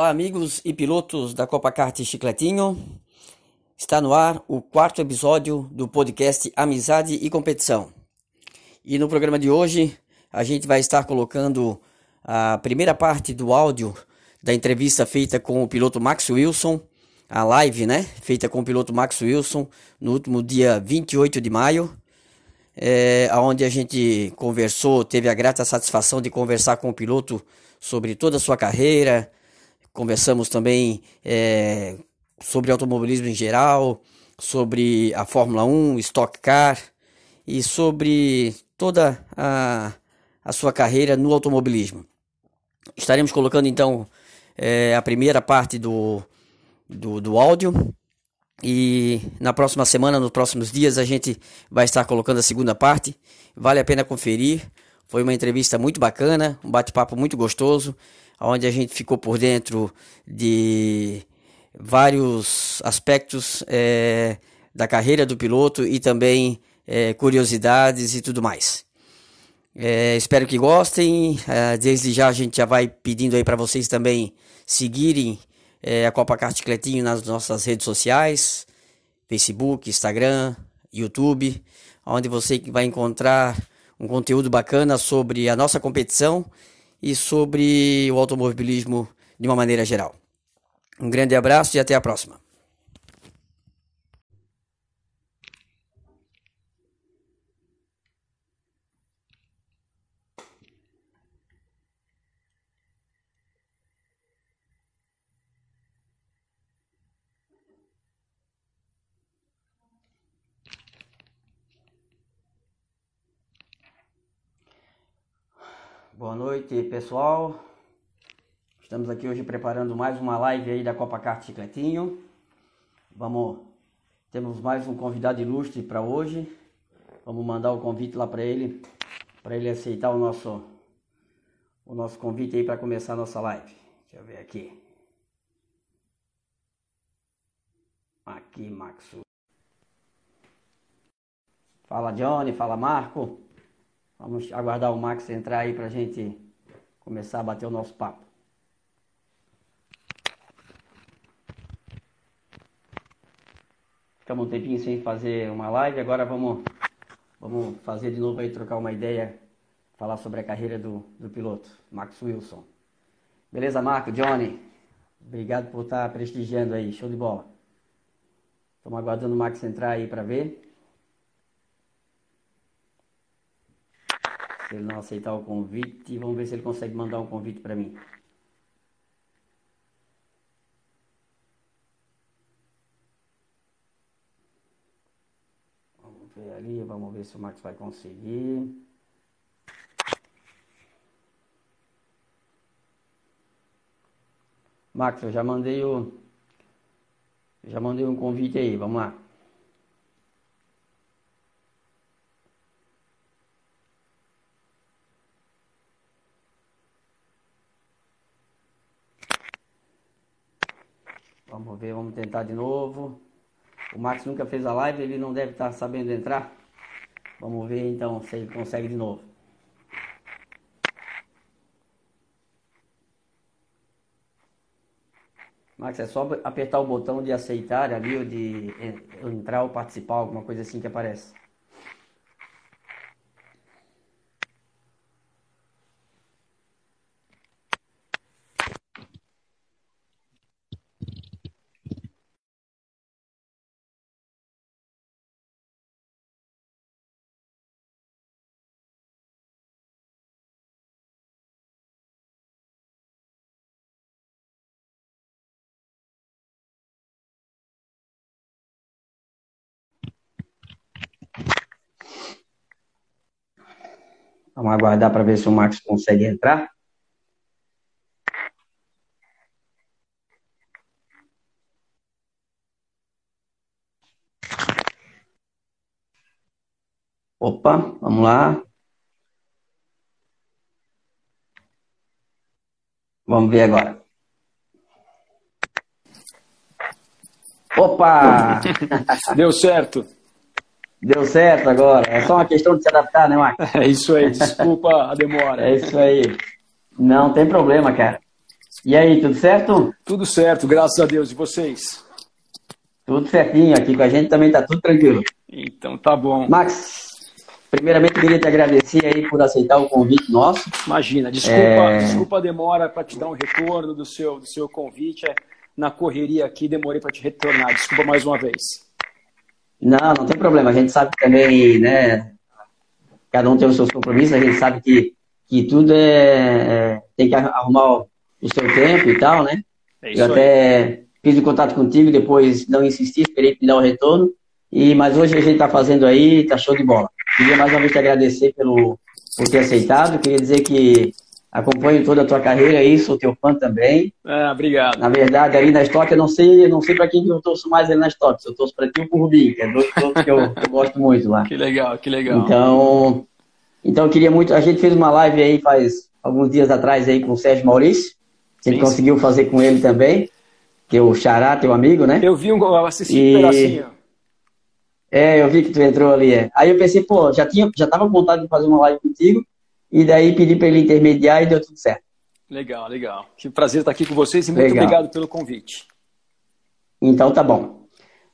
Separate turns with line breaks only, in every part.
Olá, amigos e pilotos da Copa Kart Chicletinho. Está no ar o quarto episódio do podcast Amizade e Competição. E no programa de hoje, a gente vai estar colocando a primeira parte do áudio da entrevista feita com o piloto Max Wilson, a live, né? Feita com o piloto Max Wilson no último dia 28 de maio, é, onde a gente conversou, teve a grata satisfação de conversar com o piloto sobre toda a sua carreira, conversamos também é, sobre automobilismo em geral, sobre a Fórmula 1, Stock Car e sobre toda a, a sua carreira no automobilismo. Estaremos colocando então é, a primeira parte do, do, do áudio e na próxima semana, nos próximos dias, a gente vai estar colocando a segunda parte. Vale a pena conferir. Foi uma entrevista muito bacana, um bate-papo muito gostoso, onde a gente ficou por dentro de vários aspectos é, da carreira do piloto e também é, curiosidades e tudo mais. É, espero que gostem. desde já a gente já vai pedindo aí para vocês também seguirem a Copa Carticletinho nas nossas redes sociais, Facebook, Instagram, YouTube, onde você vai encontrar um conteúdo bacana sobre a nossa competição e sobre o automobilismo de uma maneira geral. Um grande abraço e até a próxima. Boa noite, pessoal. Estamos aqui hoje preparando mais uma live aí da Copa Kart Chicletinho. Vamos, temos mais um convidado ilustre para hoje. Vamos mandar o convite lá para ele, para ele aceitar o nosso, o nosso convite aí para começar a nossa live. Deixa eu ver aqui. Aqui, Max. Fala, Johnny. Fala, Marco. Vamos aguardar o Max entrar aí para a gente começar a bater o nosso papo. Ficamos um tempinho sem fazer uma live, agora vamos, vamos fazer de novo aí, trocar uma ideia, falar sobre a carreira do, do piloto, Max Wilson. Beleza, Marco, Johnny? Obrigado por estar prestigiando aí, show de bola. Estamos aguardando o Max entrar aí para ver. Se ele não aceitar o convite, vamos ver se ele consegue mandar um convite para mim. Vamos ver ali, vamos ver se o Max vai conseguir. Max, eu já mandei o já mandei um convite aí, vamos lá. Vamos ver, vamos tentar de novo. O Max nunca fez a live, ele não deve estar sabendo entrar. Vamos ver então se ele consegue de novo. Max, é só apertar o botão de aceitar ali ou de entrar ou participar, alguma coisa assim que aparece. Vamos aguardar para ver se o Max consegue entrar. Opa, vamos lá. Vamos ver agora. Opa!
Deu certo.
Deu certo agora. É só uma questão de se adaptar, né, Marcos?
É isso aí. Desculpa a demora.
É isso aí. Não tem problema, cara. E aí, tudo certo?
Tudo certo, graças a Deus. E vocês?
Tudo certinho. Aqui com a gente também tá tudo tranquilo.
Então tá bom.
Max, primeiramente queria te agradecer aí por aceitar o convite nosso.
Imagina, desculpa, é... desculpa a demora para te dar um retorno do seu, do seu convite. É, na correria aqui, demorei para te retornar. Desculpa mais uma vez.
Não, não tem problema. A gente sabe também, né? Cada um tem os seus compromissos. A gente sabe que, que tudo é, é tem que arrumar o seu tempo e tal, né? É eu até fiz o contato contigo, depois não insisti, esperei me dar o retorno. E, mas hoje a gente está fazendo aí, tá show de bola. Queria mais uma vez te agradecer pelo, por ter aceitado. Queria dizer que acompanho toda a tua carreira aí, sou teu fã também.
Ah, obrigado.
Na verdade, ali na Stock, eu não sei, eu não sei para quem que eu torço mais ali na Stock. Eu torço para ti ou pro Rubinho, que é dois pilotos que eu, eu, gosto muito lá.
Que legal, que legal.
Então, então eu queria muito. A gente fez uma live aí faz alguns dias atrás aí com o Sérgio Maurício. A gente sim, conseguiu sim. fazer com ele também, que é o Xará, teu amigo, né?
Eu vi um eu assisti e... um pedacinho.
É, eu vi que tu entrou ali. É. Aí eu pensei, pô, já tinha, já tava com vontade de fazer uma live contigo, e daí pedi para ele intermediar e deu tudo certo.
Legal, legal. Que prazer estar aqui com vocês e muito legal. obrigado pelo convite.
Então tá bom.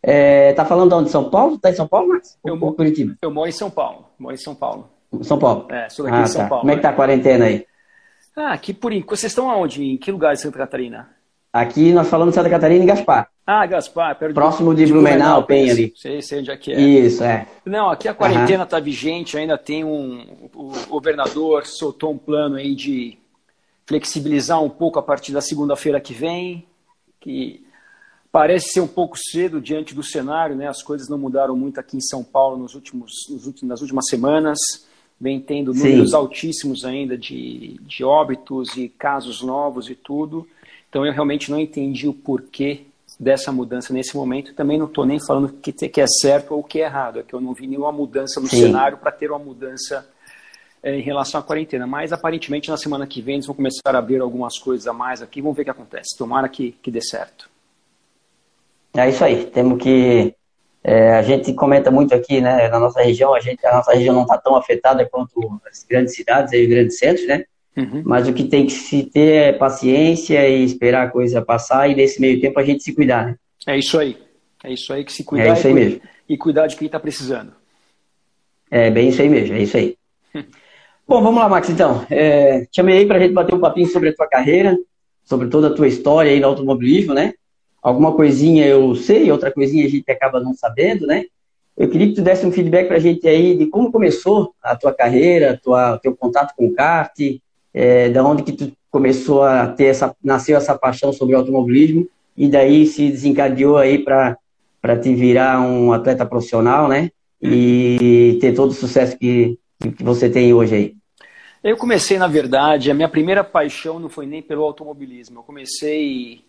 É, tá falando de onde? São Paulo? Tá em São Paulo, Max?
Eu, Ou Curitiba? Eu moro em São Paulo. Moro em São Paulo.
São Paulo?
É, sou daqui ah, de São
tá.
Paulo.
Como é que tá a quarentena aí?
Ah, aqui por enquanto. Vocês estão aonde? Em que lugar de Santa Catarina?
Aqui nós falamos de Santa Catarina e Gaspar.
Ah, Gaspar,
perto Próximo de, de Blumenau, Penha ali.
Sei, sei onde é que é.
Isso, é.
Não, aqui a quarentena está uhum. vigente, ainda tem um. O governador soltou um plano aí de flexibilizar um pouco a partir da segunda-feira que vem, que parece ser um pouco cedo diante do cenário, né? As coisas não mudaram muito aqui em São Paulo nos últimos, nos últimos nas últimas semanas vem tendo números Sim. altíssimos ainda de, de óbitos e casos novos e tudo. Então eu realmente não entendi o porquê dessa mudança nesse momento. Também não estou nem falando que, que é certo ou que é errado, é que eu não vi nenhuma mudança no Sim. cenário para ter uma mudança é, em relação à quarentena. Mas aparentemente na semana que vem eles vão começar a abrir algumas coisas a mais aqui, vamos ver o que acontece. Tomara que, que dê certo.
É isso aí, temos que é, a gente comenta muito aqui, né, na nossa região, a, gente, a nossa região não está tão afetada quanto as grandes cidades e os grandes centros, né? Uhum. Mas o que tem que se ter é paciência e esperar a coisa passar e nesse meio tempo a gente se cuidar, né?
É isso aí. É isso aí que se cuidar
é isso aí
e,
mesmo.
e cuidar de quem está precisando.
É bem isso aí mesmo, é isso aí. Bom, vamos lá, Max, então. É, chamei aí para a gente bater um papinho sobre a tua carreira, sobre toda a tua história aí no automobilismo, né? alguma coisinha eu sei, outra coisinha a gente acaba não sabendo, né? Eu queria que tu desse um feedback para a gente aí de como começou a tua carreira, tua, teu contato com o kart, é, da onde que tu começou a ter essa, nasceu essa paixão sobre automobilismo e daí se desencadeou aí para para te virar um atleta profissional, né? E ter todo o sucesso que, que você tem hoje aí.
Eu comecei, na verdade, a minha primeira paixão não foi nem pelo automobilismo. Eu comecei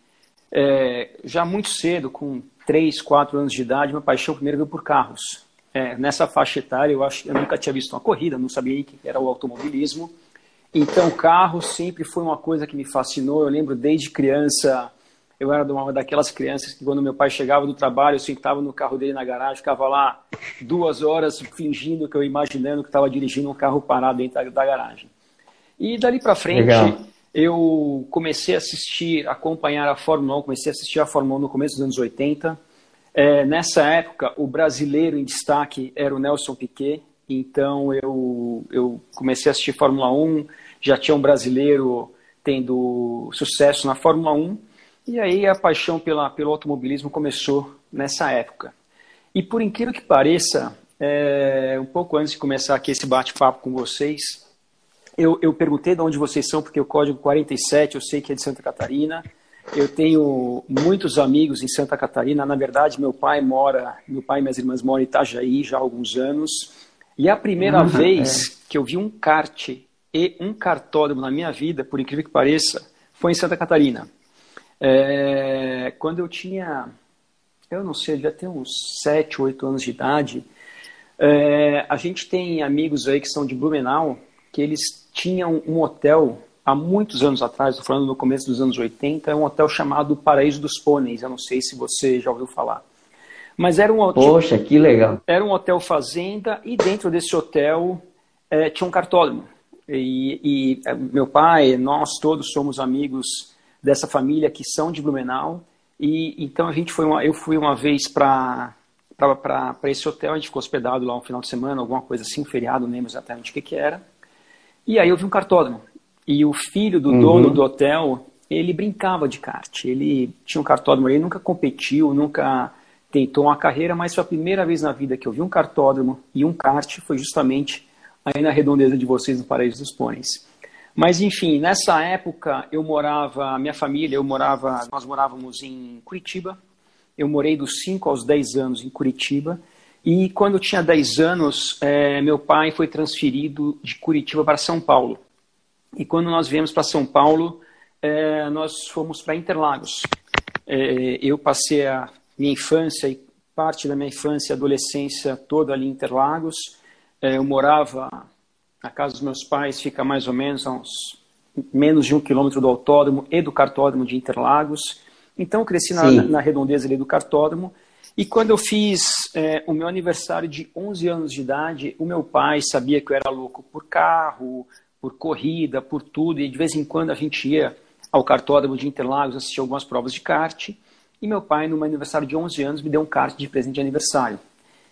é, já muito cedo, com 3, 4 anos de idade, minha paixão primeiro veio por carros. É, nessa faixa etária, eu, acho, eu nunca tinha visto uma corrida, não sabia que era o automobilismo. Então, carro sempre foi uma coisa que me fascinou. Eu lembro desde criança, eu era uma daquelas crianças que quando meu pai chegava do trabalho, eu sentava no carro dele na garagem, ficava lá duas horas fingindo que eu imaginando que estava dirigindo um carro parado dentro da garagem. E dali para frente, Legal eu comecei a assistir, acompanhar a Fórmula 1, comecei a assistir a Fórmula 1 no começo dos anos 80. É, nessa época, o brasileiro em destaque era o Nelson Piquet, então eu, eu comecei a assistir Fórmula 1, já tinha um brasileiro tendo sucesso na Fórmula 1, e aí a paixão pela, pelo automobilismo começou nessa época. E por incrível que pareça, é, um pouco antes de começar aqui esse bate-papo com vocês, eu, eu perguntei de onde vocês são, porque o código 47 eu sei que é de Santa Catarina. Eu tenho muitos amigos em Santa Catarina. Na verdade, meu pai mora, meu pai e minhas irmãs moram em Itajaí já há alguns anos. E a primeira uhum, vez é. que eu vi um kart e um cartódromo na minha vida, por incrível que pareça, foi em Santa Catarina. É, quando eu tinha, eu não sei, devia ter uns 7, 8 anos de idade, é, a gente tem amigos aí que são de Blumenau, que eles tinham um hotel há muitos anos atrás, estou falando no começo dos anos 80, é um hotel chamado Paraíso dos Pôneis. Eu não sei se você já ouviu falar. Mas era um hotel.
Poxa, que legal.
Era um hotel fazenda e dentro desse hotel é, tinha um cartódromo. E, e, é, meu pai, nós todos somos amigos dessa família que são de Blumenau. E então a gente foi uma, eu fui uma vez para para esse hotel, a gente ficou hospedado lá um final de semana, alguma coisa assim, um feriado, não lembro exatamente o que, que era. E aí eu vi um cartódromo. E o filho do uhum. dono do hotel, ele brincava de kart. Ele tinha um cartódromo, ele nunca competiu, nunca tentou uma carreira, mas foi a primeira vez na vida que eu vi um cartódromo e um kart, foi justamente aí na redondeza de vocês, no Paraíso dos Pôneis. Mas enfim, nessa época eu morava, minha família, eu morava, nós morávamos em Curitiba. Eu morei dos 5 aos 10 anos em Curitiba. E quando eu tinha 10 anos, é, meu pai foi transferido de Curitiba para São Paulo. E quando nós viemos para São Paulo, é, nós fomos para Interlagos. É, eu passei a minha infância e parte da minha infância e adolescência toda ali em Interlagos. É, eu morava a casa dos meus pais fica mais ou menos a uns menos de um quilômetro do autódromo e do cartódromo de Interlagos. Então, eu cresci na, na, redondeza ali do cartódromo. E quando eu fiz é, o meu aniversário de 11 anos de idade, o meu pai sabia que eu era louco por carro, por corrida, por tudo. E de vez em quando a gente ia ao cartódromo de Interlagos assistir algumas provas de kart. E meu pai, no meu aniversário de 11 anos, me deu um kart de presente de aniversário.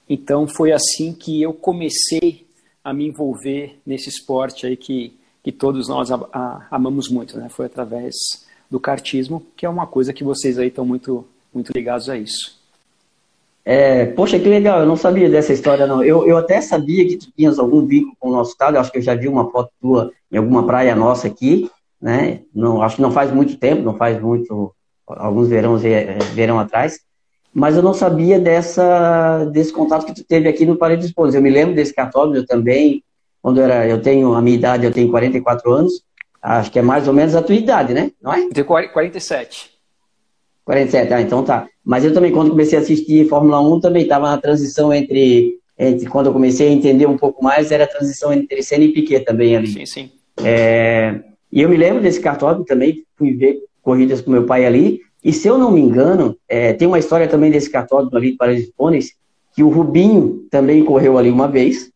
Então, foi assim que eu comecei a me envolver nesse esporte aí que, que todos nós a, a, amamos muito, né? Foi através do kartismo, que é uma coisa que vocês aí estão muito, muito ligados a isso.
É, poxa, que legal, eu não sabia dessa história, não. Eu, eu até sabia que tu tinhas algum vínculo com o nosso estado, eu acho que eu já vi uma foto tua em alguma praia nossa aqui, né? Não, acho que não faz muito tempo, não faz muito, alguns verões, verão atrás, mas eu não sabia dessa, desse contato que tu teve aqui no Parede dos Pontos. Eu me lembro desse católico também, quando era, eu tenho a minha idade, eu tenho 44 anos, acho que é mais ou menos a tua idade, né?
Não é? Eu tenho 47.
47, ah, então tá. Mas eu também, quando comecei a assistir Fórmula 1, também estava na transição entre, entre, quando eu comecei a entender um pouco mais, era a transição entre Senna e Piquet também ali.
Sim, sim.
É, e eu me lembro desse cartódromo também, fui ver corridas com meu pai ali, e se eu não me engano, é, tem uma história também desse católico ali para os Pôneis, que o Rubinho também correu ali uma vez.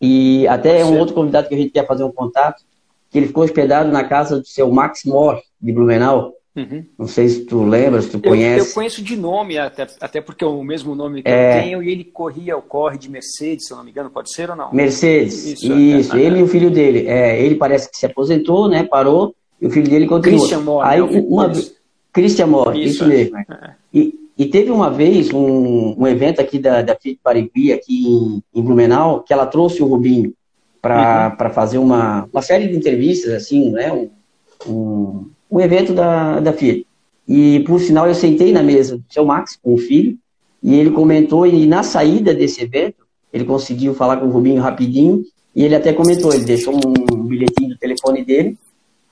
E até é um outro convidado que a gente quer fazer um contato, que ele ficou hospedado na casa do seu Max Moore, de Blumenau. Uhum. Não sei se tu lembra, se tu conhece.
Eu, eu conheço de nome, até, até porque é o mesmo nome que é... eu tenho, e ele corria o corre de Mercedes, se eu não me engano, pode ser ou não?
Mercedes, isso. isso. ele e o filho dele. É, ele parece que se aposentou, né? Parou, e o filho dele continuou.
Christian Moore,
Aí, né, uma, vez Christian isso, isso mesmo. É. E, e, teve uma vez um, um evento aqui da, da Fit Parigui, aqui em, em, Blumenau, que ela trouxe o Rubinho para uhum. fazer uma, uma série de entrevistas, assim, né? Um, um, um evento da, da Fiat. E, por sinal, eu sentei na mesa do seu Max, com o filho, e ele comentou, e na saída desse evento, ele conseguiu falar com o Rubinho rapidinho, e ele até comentou, ele deixou um bilhetinho do telefone dele,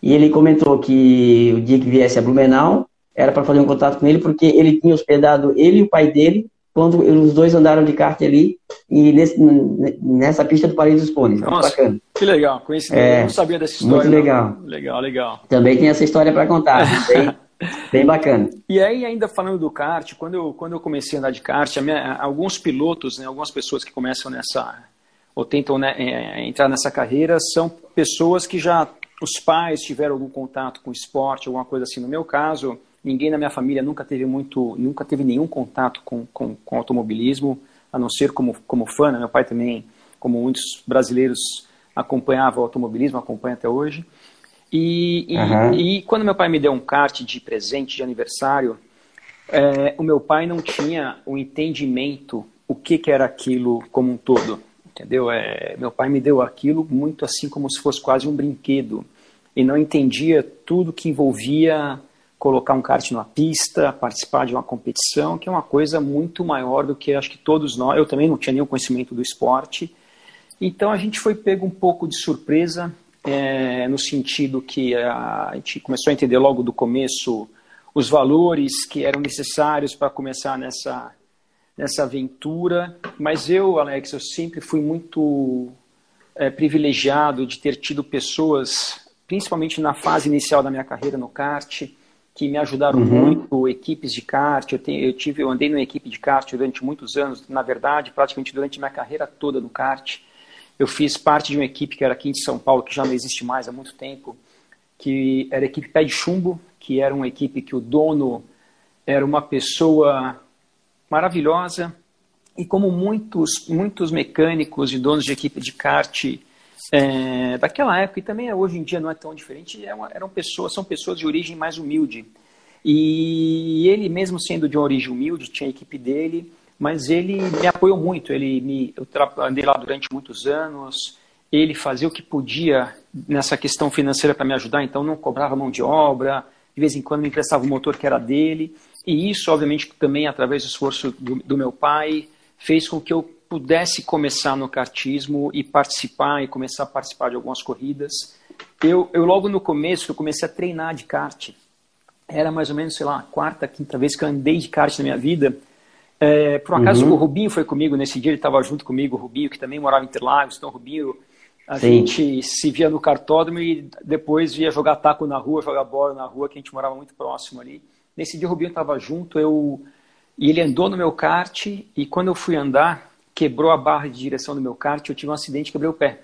e ele comentou que o dia que viesse a Blumenau, era para fazer um contato com ele, porque ele tinha hospedado ele e o pai dele quando os dois andaram de kart ali e nesse, nessa pista do Paris dos Cones.
Nossa, bacana. que legal, conheci, é, não sabia dessa história.
Muito legal.
Não. Legal, legal.
Também tem essa história para contar, bem, bem bacana.
E aí, ainda falando do kart, quando eu, quando eu comecei a andar de kart, minha, alguns pilotos, né, algumas pessoas que começam nessa, ou tentam né, é, entrar nessa carreira, são pessoas que já, os pais tiveram algum contato com esporte, alguma coisa assim. No meu caso, Ninguém na minha família nunca teve muito, nunca teve nenhum contato com, com, com automobilismo, a não ser como, como fã. Né? Meu pai também, como muitos brasileiros, acompanhava o automobilismo, acompanha até hoje. E, e, uhum. e, quando meu pai me deu um kart de presente de aniversário, é, o meu pai não tinha o entendimento o que, que era aquilo como um todo, entendeu? É, meu pai me deu aquilo muito assim como se fosse quase um brinquedo e não entendia tudo que envolvia colocar um kart numa pista, participar de uma competição, que é uma coisa muito maior do que acho que todos nós. Eu também não tinha nenhum conhecimento do esporte. Então a gente foi pego um pouco de surpresa, é, no sentido que a, gente começou a entender logo do começo os valores que eram necessários para começar nessa, nessa aventura. Mas eu, Alex, eu sempre fui muito é, privilegiado de ter tido pessoas, principalmente na fase inicial da minha carreira no kart, que me ajudaram uhum. muito, equipes de kart. Eu, tenho, eu, tive, eu andei numa equipe de kart durante muitos anos, na verdade, praticamente durante minha carreira toda no kart. Eu fiz parte de uma equipe que era aqui em São Paulo, que já não existe mais há muito tempo, que era a equipe Pé de Chumbo, que era uma equipe que o dono era uma pessoa maravilhosa, e como muitos, muitos mecânicos e donos de equipe de kart é, daquela época, e também hoje em dia não é tão diferente, eram, é eram pessoas, são pessoas de origem mais humilde. E ele, mesmo sendo de uma origem humilde, tinha a equipe dele, mas ele me apoiou muito. Ele me, eu andei lá durante muitos anos, ele fazia o que podia nessa questão financeira para me ajudar, então não cobrava mão de obra, de vez em quando me emprestava o motor que era dele. E isso, obviamente, também através do esforço do, do meu pai, fez com que eu pudesse começar no kartismo e participar e começar a participar de algumas corridas. Eu, eu logo no começo eu comecei a treinar de kart. Era mais ou menos, sei lá, a quarta, quinta vez que eu andei de kart na minha vida. É, por um acaso uhum. o Rubinho foi comigo nesse dia, ele estava junto comigo, o Rubinho, que também morava em Interlagos. Então o Rubinho, a Sim. gente se via no cartódromo e depois via jogar taco na rua, jogar bola na rua, que a gente morava muito próximo ali. Nesse dia o Rubinho estava junto, eu e ele andou no meu kart e quando eu fui andar, quebrou a barra de direção do meu kart, eu tive um acidente e quebrei o pé.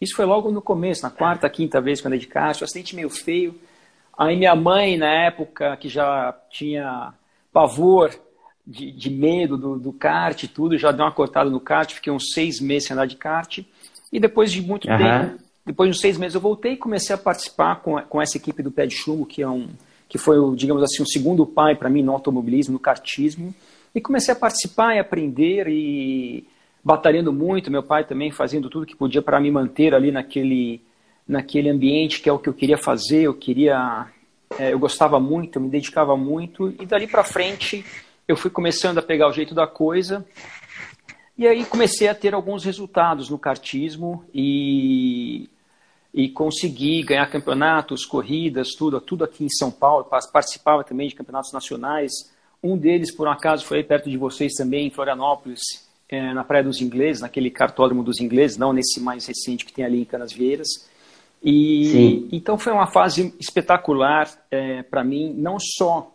Isso foi logo no começo, na quarta, quinta vez que eu andei de kart, um acidente meio feio. Aí minha mãe, na época, que já tinha pavor de, de medo do, do kart e tudo, já deu uma cortada no kart, fiquei uns seis meses sem andar de kart. E depois de muito uhum. tempo, depois de uns seis meses, eu voltei e comecei a participar com, com essa equipe do Pé de Chumbo, que é um, que foi, digamos assim, o segundo pai para mim no automobilismo, no kartismo. E comecei a participar e aprender e batalhando muito. Meu pai também fazendo tudo que podia para me manter ali naquele, naquele ambiente que é o que eu queria fazer. Eu queria, é, eu gostava muito, eu me dedicava muito. E dali para frente eu fui começando a pegar o jeito da coisa. E aí comecei a ter alguns resultados no kartismo e e consegui ganhar campeonatos, corridas, tudo, tudo aqui em São Paulo. Participava também de campeonatos nacionais. Um deles, por um acaso, foi aí perto de vocês também, em Florianópolis, é, na Praia dos Ingleses, naquele cartódromo dos ingleses, não nesse mais recente que tem ali em Canasvieiras. E Sim. então foi uma fase espetacular é, para mim. Não só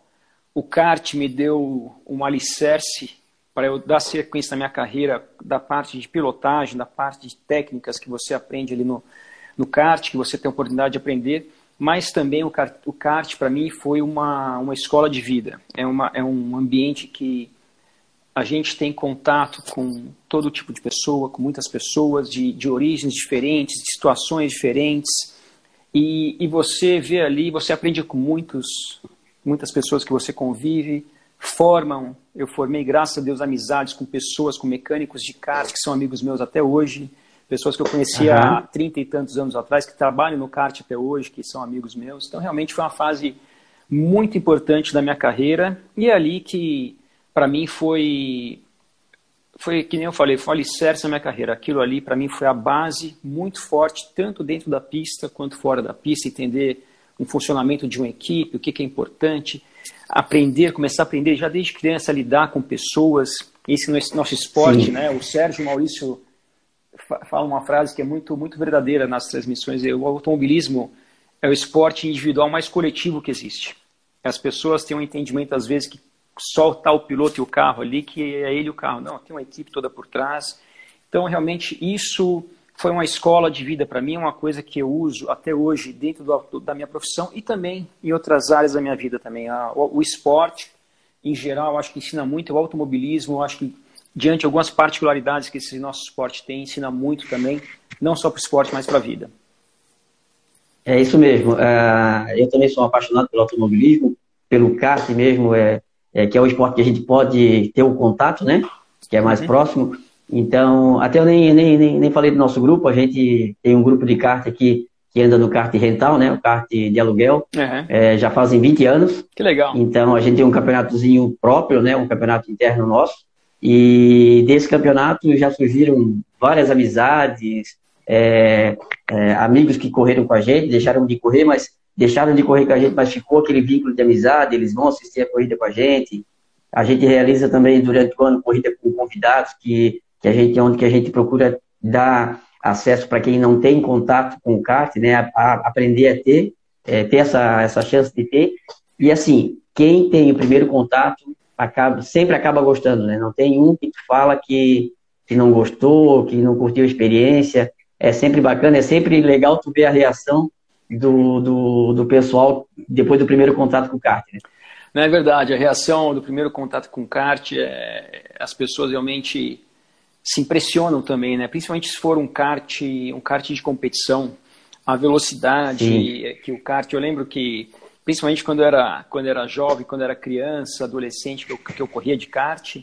o kart me deu um alicerce para eu dar sequência na minha carreira da parte de pilotagem, da parte de técnicas que você aprende ali no, no kart, que você tem a oportunidade de aprender, mas também o kart, o kart para mim foi uma, uma escola de vida. É, uma, é um ambiente que a gente tem contato com todo tipo de pessoa, com muitas pessoas de, de origens diferentes, de situações diferentes, e, e você vê ali, você aprende com muitos, muitas pessoas que você convive, formam, eu formei, graças a Deus, amizades com pessoas, com mecânicos de kart que são amigos meus até hoje, pessoas que eu conhecia uhum. há 30 e tantos anos atrás, que trabalham no kart até hoje, que são amigos meus. Então, realmente foi uma fase muito importante da minha carreira e é ali que, para mim, foi, foi, que nem eu falei, foi um alicerce na minha carreira. Aquilo ali, para mim, foi a base muito forte, tanto dentro da pista quanto fora da pista, entender o funcionamento de uma equipe, o que, que é importante, aprender, começar a aprender já desde criança a lidar com pessoas, esse nosso esporte, Sim. né? O Sérgio Maurício fala uma frase que é muito, muito verdadeira nas transmissões. O automobilismo é o esporte individual mais coletivo que existe. As pessoas têm um entendimento, às vezes, que só está o piloto e o carro ali, que é ele o carro. Não, tem uma equipe toda por trás. Então, realmente, isso foi uma escola de vida para mim, é uma coisa que eu uso até hoje dentro do, da minha profissão e também em outras áreas da minha vida também. O, o esporte, em geral, acho que ensina muito, o automobilismo, acho que diante de algumas particularidades que esse nosso esporte tem, ensina muito também, não só para o esporte, mas para a vida.
É isso mesmo. Uh, eu também sou apaixonado pelo automobilismo, pelo kart mesmo, é, é, que é o esporte que a gente pode ter o contato, né? Que é mais uhum. próximo. Então, até eu nem, nem, nem, nem, falei do nosso grupo, a gente tem um grupo de kart aqui que anda no kart rental, né? O kart de aluguel. Uhum. É, já fazem 20 anos.
Que legal.
Então, a gente tem um campeonatozinho próprio, né? Um campeonato interno nosso. E desse campeonato já surgiram várias amizades, é, é, amigos que correram com a gente, deixaram de correr, mas deixaram de correr com a gente, mas ficou aquele vínculo de amizade, eles vão assistir a corrida com a gente. A gente realiza também durante o ano corrida com convidados que, que a gente onde que a gente procura dar acesso para quem não tem contato com o kart, né, a, a aprender a ter, é, ter essa, essa chance de ter. E assim, quem tem o primeiro contato acaba, sempre acaba gostando, né? Não tem um que fala que, que não gostou, que não curtiu a experiência. É sempre bacana, é sempre legal tu ver a reação do, do, do pessoal depois do primeiro contato com o kart. Né?
Não é verdade, a reação do primeiro contato com o kart, é, as pessoas realmente se impressionam também, né? principalmente se for um kart, um kart de competição, a velocidade Sim. que o kart, eu lembro que principalmente quando eu era, quando era jovem, quando era criança, adolescente, que eu, que eu corria de kart,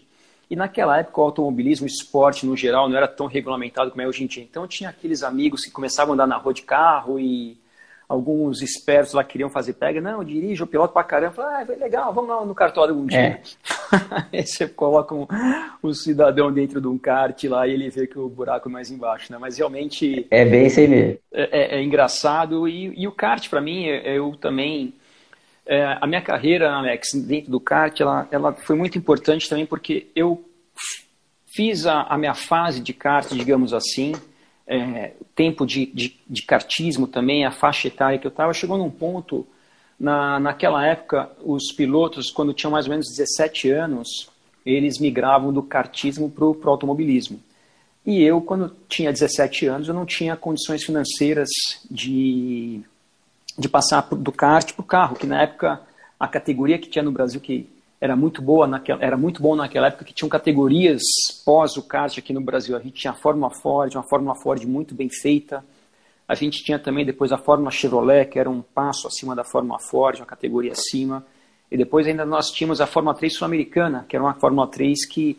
e naquela época o automobilismo, o esporte no geral, não era tão regulamentado como é hoje em dia. Então tinha aqueles amigos que começavam a andar na rua de carro e alguns espertos lá queriam fazer pega. Não, eu dirijo, eu piloto pra caramba. ah, legal, vamos lá no cartório um dia. É. Aí você coloca um, um, cidadão dentro de um kart lá e ele vê que o buraco é mais embaixo, né? Mas realmente...
É bem sem ver.
É, é, é engraçado. E, e o kart, para mim, eu também é, a minha carreira, Alex, dentro do kart, ela, ela foi muito importante também porque eu fiz a, a minha fase de kart, digamos assim, é, tempo de, de, de kartismo também, a faixa etária que eu estava, chegou num ponto, na, naquela época, os pilotos, quando tinham mais ou menos 17 anos, eles migravam do kartismo para o automobilismo. E eu, quando tinha 17 anos, eu não tinha condições financeiras de de passar do kart para o carro, que na época a categoria que tinha no Brasil que era muito boa naquela, era muito bom naquela época que tinham categorias pós o kart aqui no Brasil. A gente tinha a Fórmula Ford, uma Fórmula Ford muito bem feita. A gente tinha também depois a Fórmula Chevrolet, que era um passo acima da Fórmula Ford, uma categoria acima. E depois ainda nós tínhamos a Fórmula 3 sul-americana, que era uma Fórmula 3 que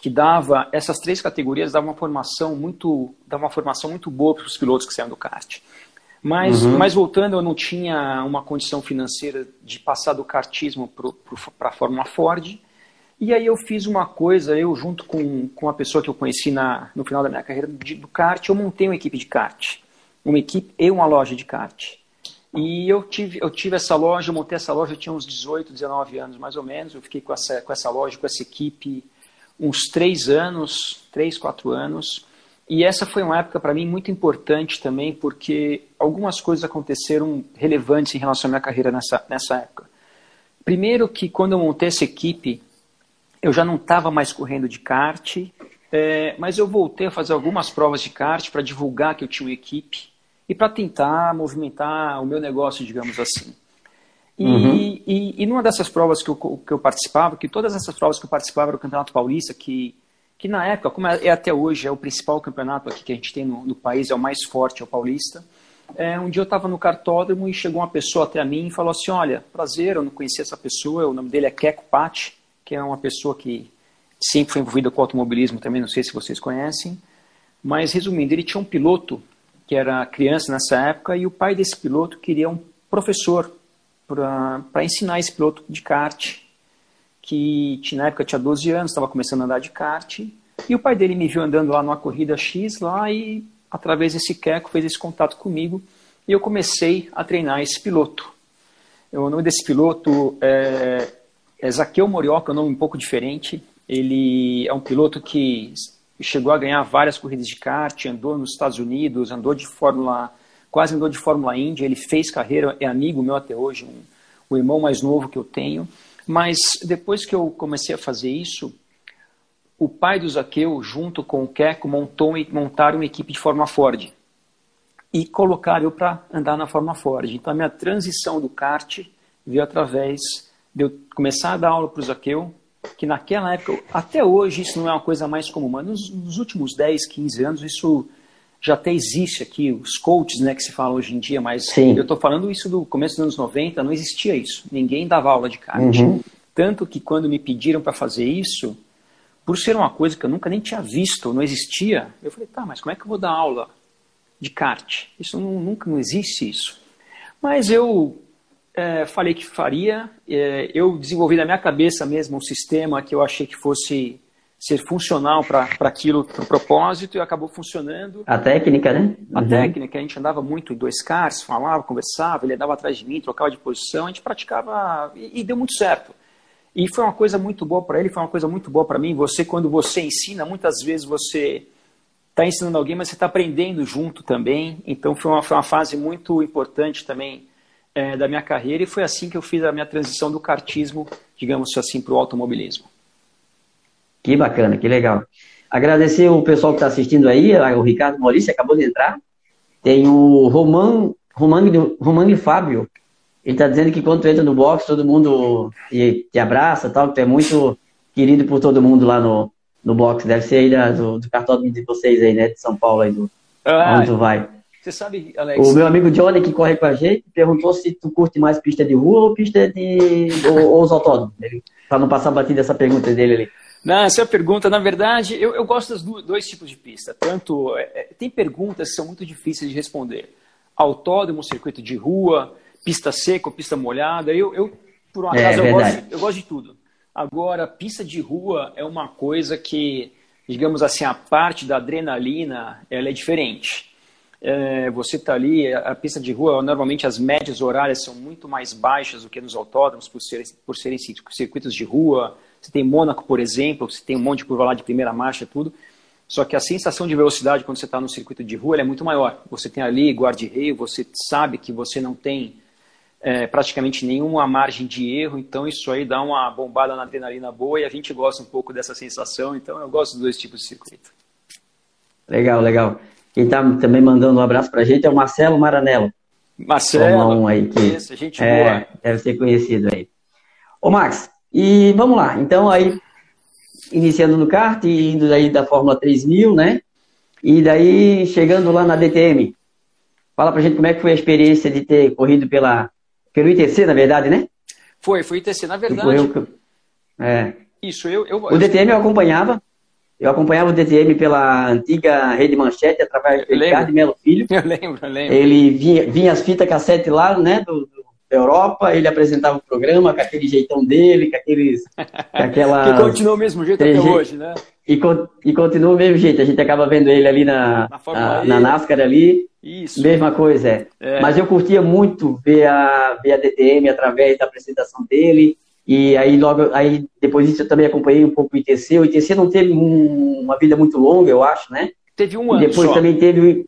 que dava essas três categorias dava uma formação muito dava uma formação muito boa para os pilotos que saíam do kart. Mas, uhum. mas voltando, eu não tinha uma condição financeira de passar do kartismo para a Fórmula Ford. E aí eu fiz uma coisa, eu junto com, com uma pessoa que eu conheci na, no final da minha carreira de, do kart, eu montei uma equipe de kart. Uma equipe e uma loja de kart. E eu tive, eu tive essa loja, eu montei essa loja, eu tinha uns 18, 19 anos mais ou menos. Eu fiquei com essa, com essa loja, com essa equipe, uns três anos, três, quatro anos. E essa foi uma época para mim muito importante também, porque algumas coisas aconteceram relevantes em relação à minha carreira nessa, nessa época. Primeiro que quando eu montei essa equipe, eu já não estava mais correndo de kart, é, mas eu voltei a fazer algumas provas de kart para divulgar que eu tinha uma equipe e para tentar movimentar o meu negócio, digamos assim. E, uhum. e, e, numa dessas provas que eu, que eu participava, que todas essas provas que eu participava do Campeonato Paulista, que que na época, como é, é até hoje, é o principal campeonato aqui que a gente tem no, no país, é o mais forte, é o paulista. É, um dia eu estava no cartódromo e chegou uma pessoa até mim e falou assim, olha, prazer, eu não conhecia essa pessoa, o nome dele é Keco Patti, que é uma pessoa que sempre foi envolvida com automobilismo também, não sei se vocês conhecem. Mas, resumindo, ele tinha um piloto que era criança nessa época e o pai desse piloto queria um professor para ensinar esse piloto de kart que na época tinha 12 anos, estava começando a andar de kart, e o pai dele me viu andando lá numa corrida X lá e através desse queco fez esse contato comigo e eu comecei a treinar esse piloto. O nome desse piloto é, é Zaqueu Morioka, é um nome um pouco diferente. Ele é um piloto que chegou a ganhar várias corridas de kart, andou nos Estados Unidos, andou de Fórmula, quase andou de Fórmula Indy, ele fez carreira, é amigo meu até hoje, um, o irmão mais novo que eu tenho. Mas depois que eu comecei a fazer isso, o pai do Zaqueu, junto com o Keco, montou, montaram uma equipe de Fórmula Ford e colocaram eu para andar na Fórmula Ford. Então a minha transição do kart veio através de eu começar a dar aula para o Zaqueu, que naquela época, até hoje, isso não é uma coisa mais comum, mas nos, nos últimos 10, 15 anos, isso já até existe aqui, os coaches né, que se fala hoje em dia, mas Sim. eu estou falando isso do começo dos anos 90, não existia isso. Ninguém dava aula de kart. Uhum. Tanto que quando me pediram para fazer isso, por ser uma coisa que eu nunca nem tinha visto, não existia, eu falei, tá, mas como é que eu vou dar aula de kart? Isso não, nunca não existe isso. Mas eu é, falei que faria, é, eu desenvolvi na minha cabeça mesmo um sistema que eu achei que fosse ser funcional para aquilo, para o propósito, e acabou funcionando.
A técnica, né?
A uhum. técnica, a gente andava muito em dois cars, falava, conversava, ele andava atrás de mim, trocava de posição, a gente praticava e, e deu muito certo. E foi uma coisa muito boa para ele, foi uma coisa muito boa para mim. Você, quando você ensina, muitas vezes você está ensinando alguém, mas você está aprendendo junto também. Então foi uma, foi uma fase muito importante também é, da minha carreira e foi assim que eu fiz a minha transição do kartismo, digamos assim, para o automobilismo.
Que bacana, que legal. Agradecer o pessoal que está assistindo aí, o Ricardo Maurício acabou de entrar. Tem o Roman, Romang, Romang Fábio, ele está dizendo que quando tu entra no box, todo mundo te, te abraça tal, que tu é muito querido por todo mundo lá no, no box. Deve ser aí da, do, do cartódromo de vocês aí, né? De São Paulo aí, do, ah, onde tu vai.
Você sabe, Alex.
O meu amigo Johnny, que corre com a gente, perguntou se tu curte mais pista de rua ou pista de. ou, ou os autódromos. Para não passar batida essa pergunta dele ali.
Não, essa é a pergunta. Na verdade, eu, eu gosto dos dois tipos de pista. Tanto. É, é, tem perguntas que são muito difíceis de responder. Autódromo, circuito de rua, pista seca ou pista molhada. Eu, eu por um é, acaso, é, eu, gosto, eu gosto de tudo. Agora, pista de rua é uma coisa que, digamos assim, a parte da adrenalina ela é diferente. É, você está ali, a pista de rua, normalmente as médias horárias são muito mais baixas do que nos autódromos, por serem, por serem circuitos de rua. Você tem Mônaco, por exemplo, você tem um monte de curva lá de primeira marcha, tudo. Só que a sensação de velocidade quando você está no circuito de rua é muito maior. Você tem ali guarda-reio, você sabe que você não tem é, praticamente nenhuma margem de erro, então isso aí dá uma bombada na adrenalina boa e a gente gosta um pouco dessa sensação, então eu gosto dos dois tipos de circuito.
Legal, legal. Quem está também mandando um abraço para a gente é o Marcelo Maranello.
Marcelo,
aí, que isso, gente é, boa. Deve ser conhecido aí. Ô Max, e vamos lá, então aí, iniciando no kart, indo daí da Fórmula 3000, né? E daí chegando lá na DTM. Fala pra gente como é que foi a experiência de ter corrido pela pelo ITC, na verdade, né?
Foi, foi ITC, na verdade.
É.
Isso, eu, eu.
O DTM eu acompanhava. Eu acompanhava o DTM pela antiga Rede Manchete, através do Ricardo Melo Filho.
Eu lembro, eu lembro.
Ele vinha, vinha as fitas cassete lá, né, do, Europa, ele apresentava o programa com aquele jeitão dele, com aqueles. Com aquela...
que continua o mesmo jeito até hoje, né?
E, e continua o mesmo jeito. A gente acaba vendo ele ali na, na, na NASCAR ali. Isso. Mesma coisa, é. é. Mas eu curtia muito ver a, ver a DTM através da apresentação dele. E aí logo, aí depois disso eu também acompanhei um pouco o ITC. O ITC não teve um, uma vida muito longa, eu acho, né?
Teve um ano
e depois
só.
também teve,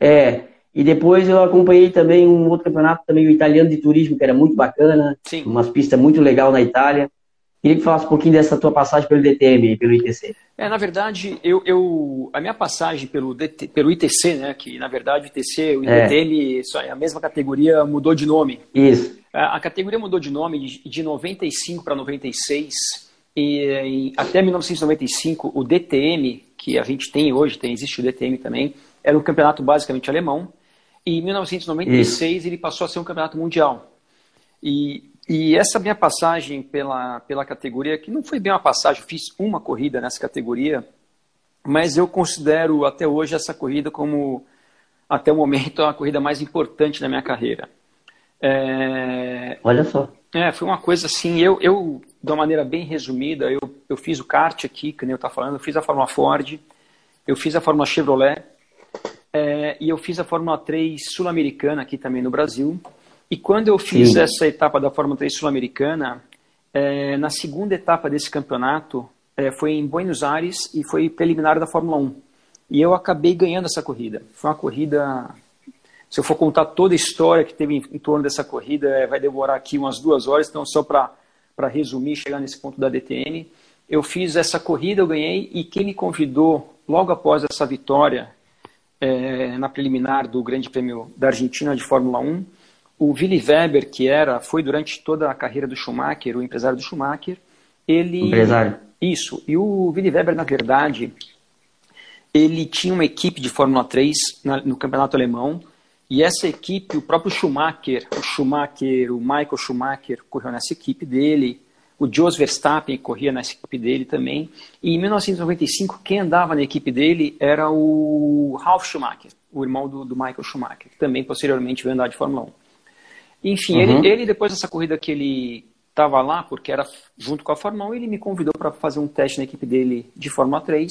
é. E depois eu acompanhei também um outro campeonato também o italiano de turismo que era muito bacana,
Sim.
umas pistas muito legal na Itália. Queria que falasse um pouquinho dessa tua passagem pelo DTM, pelo ITC.
É, na verdade, eu, eu a minha passagem pelo, DT, pelo ITC, né, que na verdade o ITC, o DTM, é. a mesma categoria mudou de nome.
Isso.
A, a categoria mudou de nome de, de 95 para 96 e, e até 1995 o DTM, que a gente tem hoje, tem existe o DTM também, era um campeonato basicamente alemão. E em 1996 Isso. ele passou a ser um campeonato mundial. E e essa minha passagem pela, pela categoria, que não foi bem uma passagem, fiz uma corrida nessa categoria, mas eu considero até hoje essa corrida como, até o momento, a corrida mais importante da minha carreira.
É... Olha só.
É, foi uma coisa assim, eu, eu de uma maneira bem resumida, eu, eu fiz o kart aqui, que nem eu estava falando, eu fiz a Fórmula Ford, eu fiz a Fórmula Chevrolet, é, e eu fiz a Fórmula 3 sul-americana aqui também no Brasil, e quando eu fiz Sim. essa etapa da Fórmula 3 Sul-Americana, é, na segunda etapa desse campeonato, é, foi em Buenos Aires e foi preliminar da Fórmula 1. E eu acabei ganhando essa corrida. Foi uma corrida. Se eu for contar toda a história que teve em, em torno dessa corrida, é, vai demorar aqui umas duas horas. Então, só para resumir, chegar nesse ponto da DTM, eu fiz essa corrida, eu ganhei, e quem me convidou logo após essa vitória é, na preliminar do Grande Prêmio da Argentina de Fórmula 1 o Willy Weber, que era, foi durante toda a carreira do Schumacher, o empresário do Schumacher, ele...
Empresário.
Isso. E o Willy Weber, na verdade, ele tinha uma equipe de Fórmula 3 no campeonato alemão, e essa equipe, o próprio Schumacher, o Schumacher, o Michael Schumacher correu nessa equipe dele, o Jos Verstappen corria nessa equipe dele também, e em 1995 quem andava na equipe dele era o Ralf Schumacher, o irmão do, do Michael Schumacher, que também posteriormente veio andar de Fórmula 1. Enfim, uhum. ele, ele, depois dessa corrida que ele estava lá, porque era junto com a Fórmula 1, ele me convidou para fazer um teste na equipe dele de Fórmula 3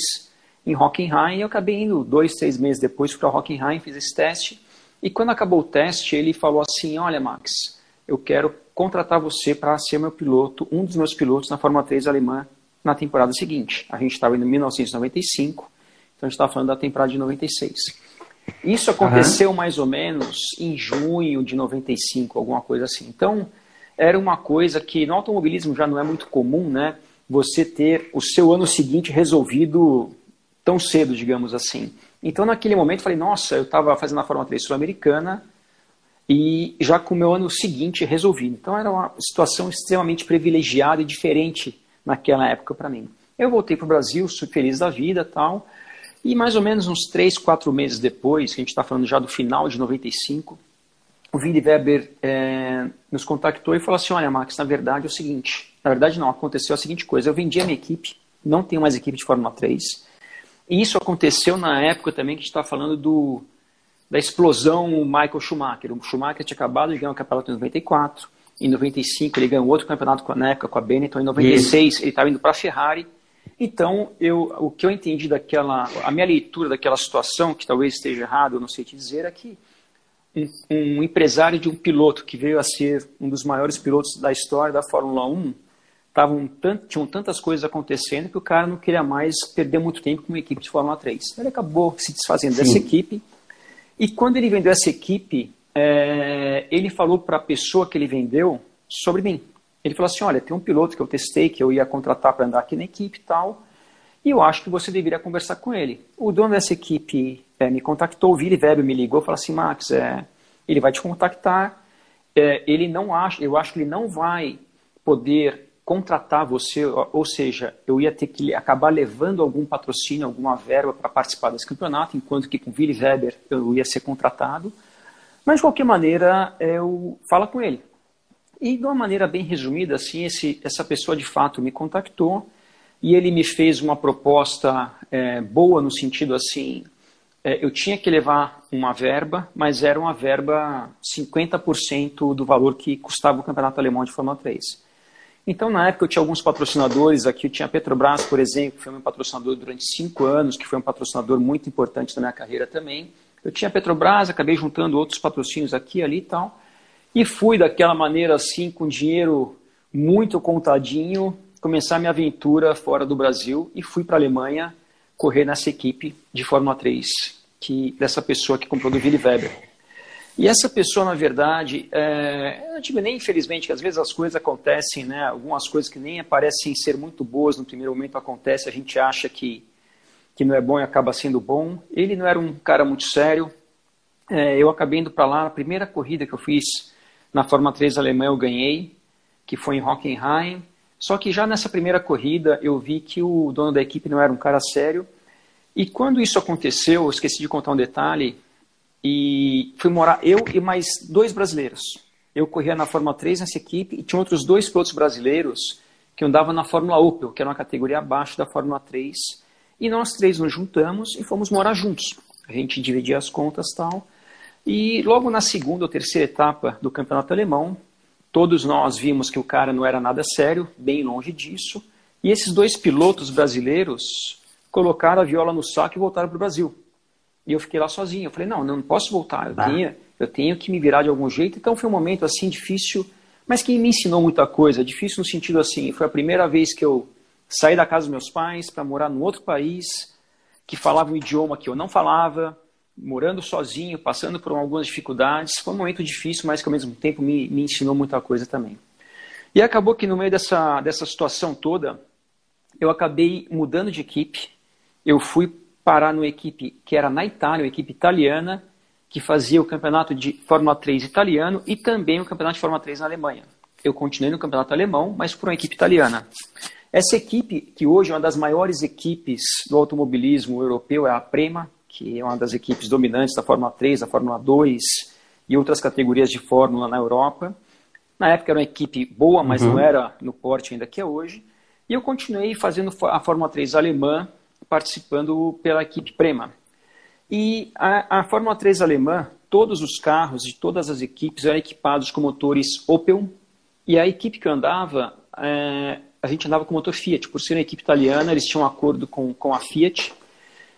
em Hockenheim. E eu acabei indo dois, três meses depois para Hockenheim, fiz esse teste. E quando acabou o teste, ele falou assim: Olha, Max, eu quero contratar você para ser meu piloto, um dos meus pilotos na Fórmula 3 alemã na temporada seguinte. A gente estava em 1995, então a gente estava falando da temporada de 96. Isso aconteceu uhum. mais ou menos em junho de 95, alguma coisa assim. Então, era uma coisa que no automobilismo já não é muito comum, né? Você ter o seu ano seguinte resolvido tão cedo, digamos assim. Então, naquele momento, falei, nossa, eu estava fazendo a Fórmula 3 Sul-Americana, e já com o meu ano seguinte resolvido. Então era uma situação extremamente privilegiada e diferente naquela época para mim. Eu voltei para o Brasil, fui feliz da vida tal, e mais ou menos uns três, quatro meses depois, que a gente está falando já do final de 95, o Vini Weber é, nos contactou e falou assim, olha Max, na verdade é o seguinte, na verdade não, aconteceu a seguinte coisa, eu vendi a minha equipe, não tenho mais equipe de Fórmula 3, e isso aconteceu na época também que a gente está falando do, da explosão Michael Schumacher. O Schumacher tinha acabado de ganhar o campeonato em 94. Em 95 ele ganhou outro campeonato com a NECA, com a Benetton. Em 96 Isso. ele estava indo para a Ferrari. Então, eu, o que eu entendi daquela, a minha leitura daquela situação, que talvez esteja errado, eu não sei te dizer, é que um, um, empresário de um piloto que veio a ser um dos maiores pilotos da história da Fórmula 1, tavam tant, tinham tantas coisas acontecendo que o cara não queria mais perder muito tempo com uma equipe de Fórmula 3. Ele acabou se desfazendo Sim. dessa equipe e quando ele vendeu essa equipe, é, ele falou para a pessoa que ele vendeu sobre mim. Ele falou assim: Olha, tem um piloto que eu testei, que eu ia contratar para andar aqui na equipe e tal, e eu acho que você deveria conversar com ele. O dono dessa equipe é, me contactou, o Vili Weber me ligou falou assim: Max, é, ele vai te contactar. É, ele não acha, eu acho que ele não vai poder contratar você, ou seja, eu ia ter que acabar levando algum patrocínio, alguma verba para participar desse campeonato, enquanto que com Willy Weber eu ia ser contratado. Mas de qualquer maneira, eu falo com ele. E de uma maneira bem resumida, assim, esse, essa pessoa de fato me contactou e ele me fez uma proposta é, boa no sentido assim, é, eu tinha que levar uma verba, mas era uma verba 50% do valor que custava o campeonato alemão de Fórmula 3. Então, na época, eu tinha alguns patrocinadores aqui. Eu tinha a Petrobras, por exemplo, que foi meu patrocinador durante cinco anos, que foi um patrocinador muito importante na minha carreira também. Eu tinha a Petrobras, acabei juntando outros patrocínios aqui, ali e tal. E fui daquela maneira assim, com dinheiro muito contadinho, começar minha aventura fora do Brasil e fui para a Alemanha correr nessa equipe de Fórmula 3, que, dessa pessoa que comprou do Willy Weber. E essa pessoa, na verdade, é, eu não digo nem infelizmente, que às vezes as coisas acontecem, né? Algumas coisas que nem parecem ser muito boas no primeiro momento acontecem, a gente acha que, que não é bom e acaba sendo bom. Ele não era um cara muito sério. É, eu acabei indo para lá, a primeira corrida que eu fiz na Fórmula 3 alemã eu ganhei, que foi em Hockenheim. Só que já nessa primeira corrida eu vi que o dono da equipe não era um cara sério. E quando isso aconteceu, eu esqueci de contar um detalhe, e fui morar eu e mais dois brasileiros. Eu corria na Fórmula 3 nessa equipe e tinha outros dois pilotos brasileiros que andavam na Fórmula Opel, que era uma categoria abaixo da Fórmula 3. E nós três nos juntamos e fomos morar juntos. A gente dividia as contas tal. E logo na segunda ou terceira etapa do campeonato alemão, todos nós vimos que o cara não era nada sério, bem longe disso. E esses dois pilotos brasileiros colocaram a viola no saco e voltaram para o Brasil. E eu fiquei lá sozinho. Eu falei, não, não posso voltar. Eu, ah. tenho, eu tenho que me virar de algum jeito. Então foi um momento assim difícil, mas que me ensinou muita coisa. Difícil no sentido assim, foi a primeira vez que eu saí da casa dos meus pais para morar num outro país que falava um idioma que eu não falava, morando sozinho, passando por algumas dificuldades. Foi um momento difícil, mas que ao mesmo tempo me, me ensinou muita coisa também. E acabou que no meio dessa, dessa situação toda, eu acabei mudando de equipe. Eu fui parar numa equipe que era na Itália, uma equipe italiana, que fazia o campeonato de Fórmula 3 italiano e também o campeonato de Fórmula 3 na Alemanha. Eu continuei no campeonato alemão, mas por uma equipe italiana. Essa equipe, que hoje é uma das maiores equipes do automobilismo europeu, é a Prema, que é uma das equipes dominantes da Fórmula 3, da Fórmula 2 e outras categorias de Fórmula na Europa. Na época era uma equipe boa, mas uhum. não era no porte ainda que é hoje. E eu continuei fazendo a Fórmula 3 alemã participando pela equipe Prema. E a, a Fórmula 3 alemã, todos os carros de todas as equipes eram equipados com motores Opel, e a equipe que andava, é, a gente andava com motor Fiat. Por ser uma equipe italiana, eles tinham um acordo com, com a Fiat,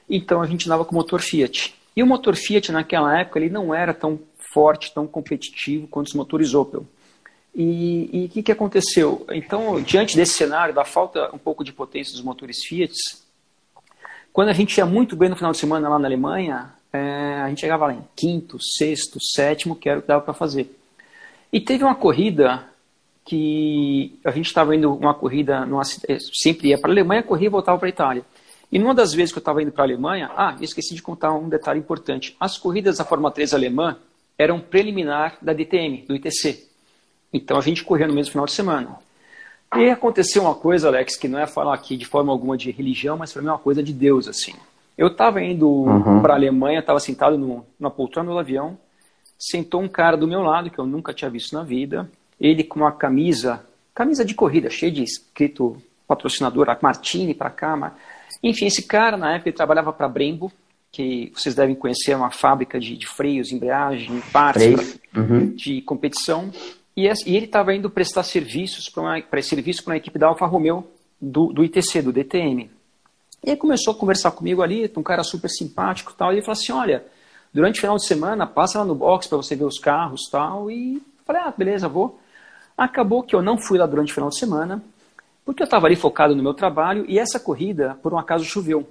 então a gente andava com motor Fiat. E o motor Fiat naquela época ele não era tão forte, tão competitivo quanto os motores Opel. E o que, que aconteceu? Então, diante desse cenário, da falta um pouco de potência dos motores Fiat, quando a gente ia muito bem no final de semana lá na Alemanha, é, a gente chegava lá em quinto, sexto, sétimo, que era o que dava para fazer. E teve uma corrida que a gente estava indo uma corrida, numa, é, sempre ia para a Alemanha, corria e voltava para a Itália. E numa das vezes que eu estava indo para a Alemanha, ah, esqueci de contar um detalhe importante. As corridas da Fórmula 3 alemã, era um preliminar da DTM, do ITC. Então a gente corria no mesmo final de semana. E aconteceu uma coisa, Alex, que não é falar aqui de forma alguma de religião, mas para mim é uma coisa de Deus, assim. Eu estava indo uhum. para a Alemanha, estava sentado no, na poltrona do avião, sentou um cara do meu lado, que eu nunca tinha visto na vida, ele com uma camisa, camisa de corrida, cheia de escrito patrocinador, Martini para cá. Mas... Enfim, esse cara, na época, ele trabalhava para a Brembo, que vocês devem conhecer, é uma fábrica de, de freios, embreagem, partes pra, uhum. de competição. E, ele estava indo prestar serviços para serviço para uma equipe da Alfa Romeo do, do ITC, do DTM. E aí começou a conversar comigo ali, um cara super simpático tal, e ele falou assim, olha, durante o final de semana, passa lá no box para você ver os carros tal, e falei, ah, beleza, vou. Acabou que eu não fui lá durante o final de semana, porque eu estava ali focado no meu trabalho, e essa corrida, por um acaso, choveu.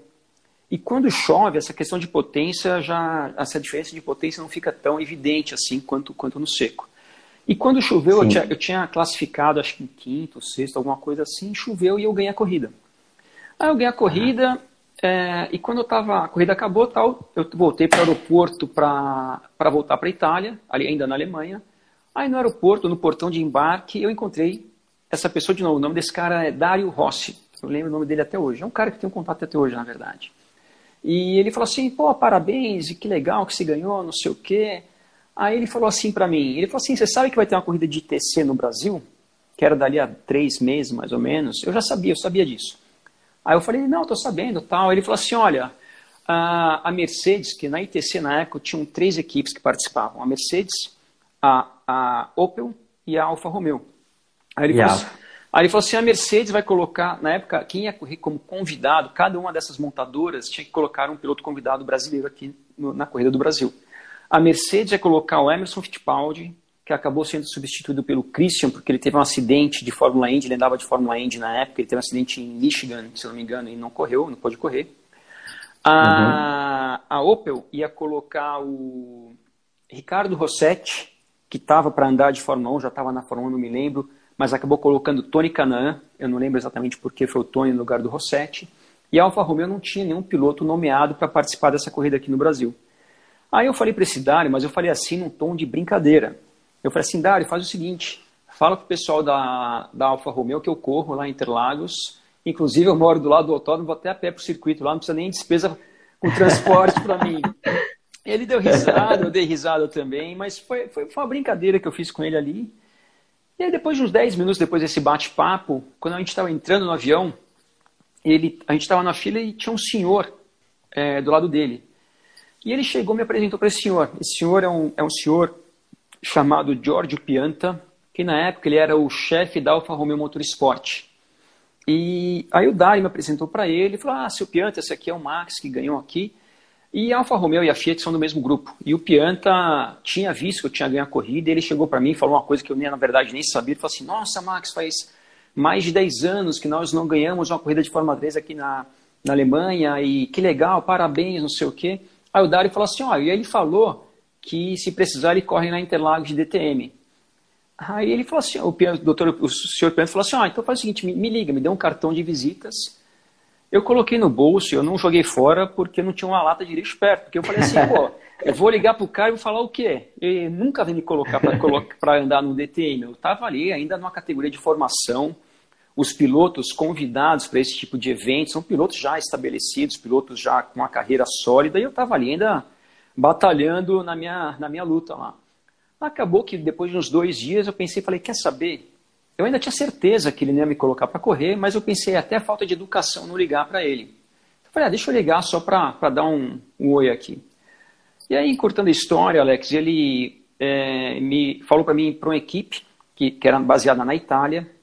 E quando chove, essa questão de potência, já essa diferença de potência não fica tão evidente assim quanto, quanto no seco. E quando choveu, eu tinha, eu tinha, classificado, acho que em quinto, sexto, alguma coisa assim, choveu e eu ganhei a corrida. Aí eu ganhei a corrida, é, e quando eu tava, a corrida acabou, tal, eu voltei para o aeroporto para voltar para a Itália, ali ainda na Alemanha. Aí no aeroporto, no portão de embarque, eu encontrei essa pessoa de novo. O nome desse cara é Dario Rossi. Eu lembro o nome dele até hoje. É um cara que tem um contato até hoje, na verdade. E ele falou assim, pô, parabéns, e que legal que você ganhou, não sei o quê. Aí ele falou assim para mim, ele falou assim, você sabe que vai ter uma corrida de ITC no Brasil? Que era dali a três meses, mais ou menos. Eu já sabia, eu sabia disso. Aí eu falei, não, estou sabendo, tal. Ele falou assim, olha, a, Mercedes, que na ITC na época tinham três equipes que participavam, a Mercedes, a, a Opel e a Alfa Romeo. Aí ele, yeah. falou assim, aí ele falou assim, a Mercedes vai colocar, na época, quem ia correr como convidado, cada uma dessas montadoras tinha que colocar um piloto convidado brasileiro aqui no, na corrida do Brasil. A Mercedes ia colocar o Emerson Fittipaldi, que acabou sendo substituído pelo Christian, porque ele teve um acidente de Fórmula Indy, ele andava de Fórmula Indy na época, ele teve um acidente em Michigan, se não me engano, e não correu, não pôde correr. A, uhum. a Opel ia colocar o Ricardo Rossetti, que estava para andar de Fórmula 1, já estava na Fórmula 1, não me lembro, mas acabou colocando Tony Canaan, eu não lembro exatamente porque foi o Tony no lugar do Rossetti, e a Alfa Romeo não tinha nenhum piloto nomeado para participar dessa corrida aqui no Brasil. Aí eu falei para esse Dário, mas eu falei assim num tom de brincadeira. Eu falei assim, Dário, faz o seguinte, fala pro pessoal da, da Alfa Romeo que eu corro lá em Interlagos, inclusive eu moro do lado do autódromo, vou até a pé pro circuito lá, não precisa nem despesa com transporte para mim. Ele deu risada, eu dei risada também, mas foi, foi, foi uma brincadeira que eu fiz com ele ali. E aí depois de uns 10 minutos depois desse bate-papo, quando a gente estava entrando no avião, ele, a gente estava na fila e tinha um senhor é, do lado dele. E ele chegou e me apresentou para esse senhor. Esse senhor é um, é um senhor chamado Giorgio Pianta, que na época ele era o chefe da Alfa Romeo Motorsport. E aí o Dari me apresentou para ele e falou: Ah, seu Pianta, esse aqui é o Max que ganhou aqui. E a Alfa Romeo e a Fiat são do mesmo grupo. E o Pianta tinha visto que eu tinha ganho a corrida e ele chegou para mim e falou uma coisa que eu, na verdade, nem sabia. Ele falou assim: Nossa, Max, faz mais de 10 anos que nós não ganhamos uma corrida de Fórmula 3 aqui na, na Alemanha e que legal, parabéns, não sei o quê. Aí o Dário falou assim, ó, e ele falou que se precisar ele corre na Interlagos de DTM. Aí ele falou assim, o, doutor, o senhor Piano falou assim, ó, então faz o seguinte, me, me, liga, me dê um cartão de visitas. Eu coloquei no bolso, eu não joguei fora porque não tinha uma lata de lixo perto. Porque eu falei assim, pô, eu vou ligar pro cara e vou falar o quê? Ele nunca vem me colocar para andar no DTM. Eu tava ali ainda numa categoria de formação, os pilotos convidados para esse tipo de evento são pilotos já estabelecidos, pilotos já com uma carreira sólida, e eu estava ali ainda batalhando na minha, na minha luta lá. Acabou que depois de uns dois dias eu pensei, falei, quer saber? Eu ainda tinha certeza que ele não ia me colocar para correr, mas eu pensei até falta de educação não ligar para ele. Eu falei, ah, deixa eu ligar só para dar um, um oi aqui. E aí, encurtando a história, Alex, ele é, me falou para mim para uma equipe que, que era baseada na Itália,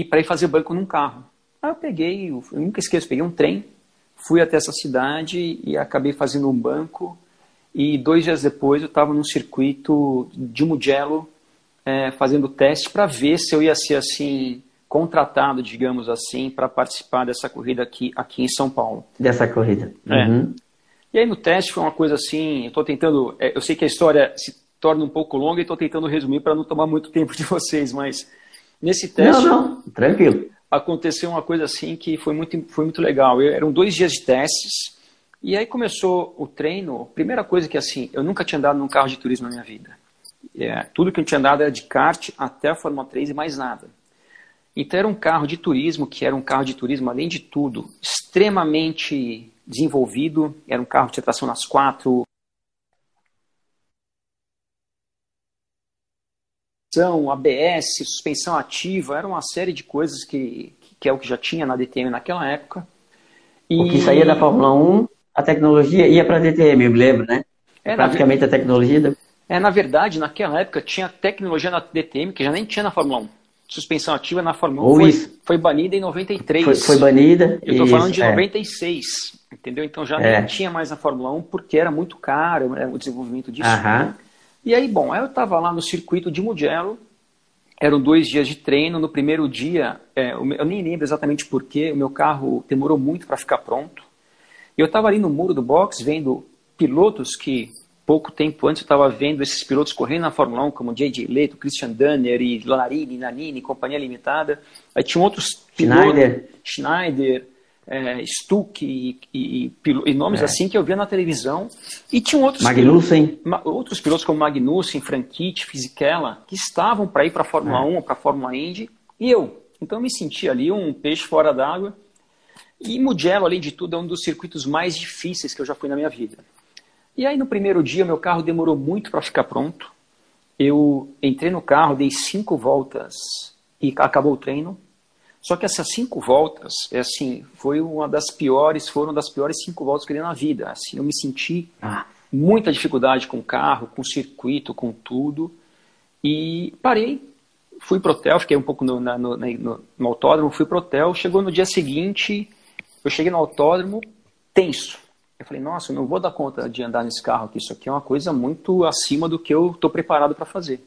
e para ir fazer banco num carro. Aí eu peguei, eu nunca esqueço, peguei um trem, fui até essa cidade e acabei fazendo um banco. E dois dias depois eu estava num circuito de Mugello é, fazendo teste para ver se eu ia ser assim contratado, digamos assim, para participar dessa corrida aqui, aqui em São Paulo.
Dessa corrida.
É. Uhum. E aí no teste foi uma coisa assim, eu estou tentando, é, eu sei que a história se torna um pouco longa e estou tentando resumir para não tomar muito tempo de vocês, mas Nesse teste.
Não, não, tranquilo.
Aconteceu uma coisa assim que foi muito, foi muito legal. Eu, eram dois dias de testes. E aí começou o treino. Primeira coisa que assim, eu nunca tinha andado num carro de turismo na minha vida. É, tudo que eu tinha andado era de kart até a Fórmula 3 e mais nada. Então era um carro de turismo que era um carro de turismo, além de tudo, extremamente desenvolvido. Era um carro de tração nas quatro. ABS, suspensão ativa, era uma série de coisas que, que é o que já tinha na DTM naquela época.
E... O que saía da Fórmula 1, a tecnologia ia para a DTM, eu me lembro, né? É, Praticamente na... a tecnologia. Da...
É, na verdade, naquela época tinha tecnologia na DTM que já nem tinha na Fórmula 1 suspensão ativa na Fórmula 1 foi, foi, banida em 93.
Foi, foi banida.
Eu estou falando de é. 96, entendeu? Então já é. não tinha mais na Fórmula 1 porque era muito caro o desenvolvimento disso. Né? E aí, bom, eu estava lá no circuito de Mugello, eram dois dias de treino. No primeiro dia, é, eu nem lembro exatamente porquê, o meu carro demorou muito para ficar pronto. Eu estava ali no muro do box vendo pilotos que pouco tempo antes eu estava vendo esses pilotos correndo na Fórmula 1, como J.J. Leto, Christian Danner e Lanarini, Nanini, Companhia Limitada. Aí tinha outros
pilotos, Schneider,
Schneider é, Stuck e, e, e nomes é. assim que eu via na televisão. E tinham outros
Magnussen.
Pilotos, outros pilotos como Magnussen, Franchitti, Fisichella, que estavam para ir para a Fórmula é. 1 ou para a Fórmula Indy, e eu. Então eu me senti ali um peixe fora d'água. E Mugello, além de tudo, é um dos circuitos mais difíceis que eu já fui na minha vida. E aí no primeiro dia meu carro demorou muito para ficar pronto. Eu entrei no carro, dei cinco voltas e acabou o treino. Só que essas cinco voltas, é assim, foi uma das piores, foram das piores cinco voltas que eu dei na vida. Assim, eu me senti ah. muita dificuldade com o carro, com o circuito, com tudo. E parei, fui pro hotel, fiquei um pouco no, na, no, no, no autódromo, fui pro hotel. Chegou no dia seguinte, eu cheguei no autódromo tenso eu falei, nossa, eu não vou dar conta de andar nesse carro aqui, isso aqui é uma coisa muito acima do que eu estou preparado para fazer.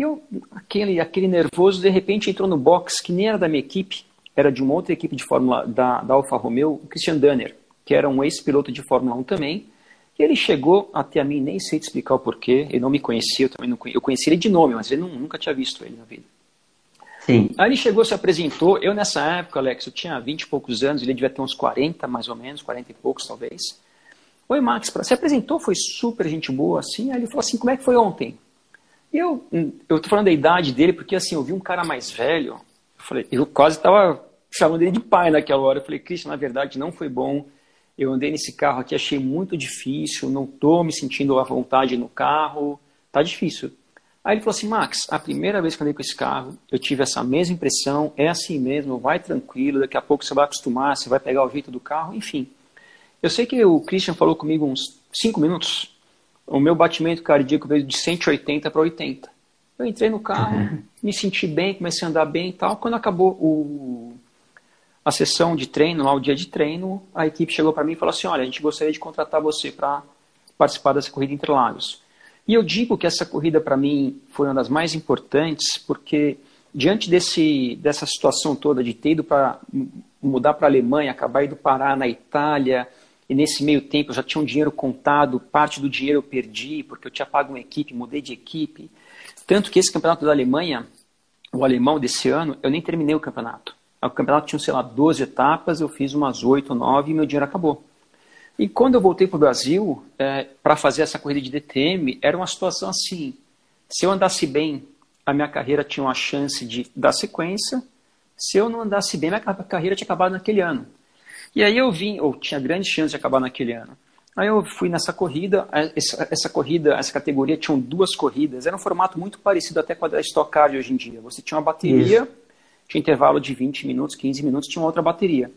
E eu, aquele, aquele nervoso, de repente entrou no box, que nem era da minha equipe, era de uma outra equipe de Fórmula da, da Alfa Romeo, o Christian Danner, que era um ex-piloto de Fórmula 1 também. E ele chegou até a mim, nem sei te explicar o porquê, ele não me conhecia, eu também não conhecia, eu conhecia ele de nome, mas ele não, nunca tinha visto ele na vida.
Sim.
Aí ele chegou, se apresentou. Eu, nessa época, Alex, eu tinha 20 e poucos anos, ele devia ter uns 40, mais ou menos, 40 e poucos, talvez. Oi, Max, se apresentou, foi super gente boa, assim. Aí ele falou assim: como é que foi ontem? Eu, eu tô falando da idade dele, porque assim, eu vi um cara mais velho. Eu falei, eu quase estava chamando ele de pai naquela hora. Eu falei, Christian, na verdade não foi bom. Eu andei nesse carro aqui, achei muito difícil, não tô me sentindo à vontade no carro, tá difícil. Aí ele falou assim, Max, a primeira vez que andei com esse carro, eu tive essa mesma impressão, é assim mesmo, vai tranquilo, daqui a pouco você vai acostumar, você vai pegar o jeito do carro, enfim. Eu sei que o Christian falou comigo uns 5 minutos, o meu batimento cardíaco veio de 180 para 80. Eu entrei no carro, uhum. me senti bem, comecei a andar bem e tal. Quando acabou o, a sessão de treino, lá o dia de treino, a equipe chegou para mim e falou assim, olha, a gente gostaria de contratar você para participar dessa corrida entre lagos. E eu digo que essa corrida para mim foi uma das mais importantes, porque diante desse, dessa situação toda de ter ido para mudar para a Alemanha, acabar indo parar na Itália, e nesse meio tempo eu já tinha um dinheiro contado, parte do dinheiro eu perdi, porque eu tinha pago uma equipe, mudei de equipe. Tanto que esse campeonato da Alemanha, o alemão desse ano, eu nem terminei o campeonato. O campeonato tinha, sei lá, 12 etapas, eu fiz umas 8, 9 e meu dinheiro acabou. E quando eu voltei para o Brasil, é, para fazer essa corrida de DTM, era uma situação assim: se eu andasse bem, a minha carreira tinha uma chance de dar sequência, se eu não andasse bem, minha carreira tinha acabado naquele ano. E aí eu vim, ou tinha grande chance de acabar naquele ano. Aí eu fui nessa corrida, essa, essa, corrida, essa categoria tinham duas corridas, era um formato muito parecido até com a da Stock Car de hoje em dia. Você tinha uma bateria, Isso. tinha intervalo de 20 minutos, 15 minutos, tinha uma outra bateria.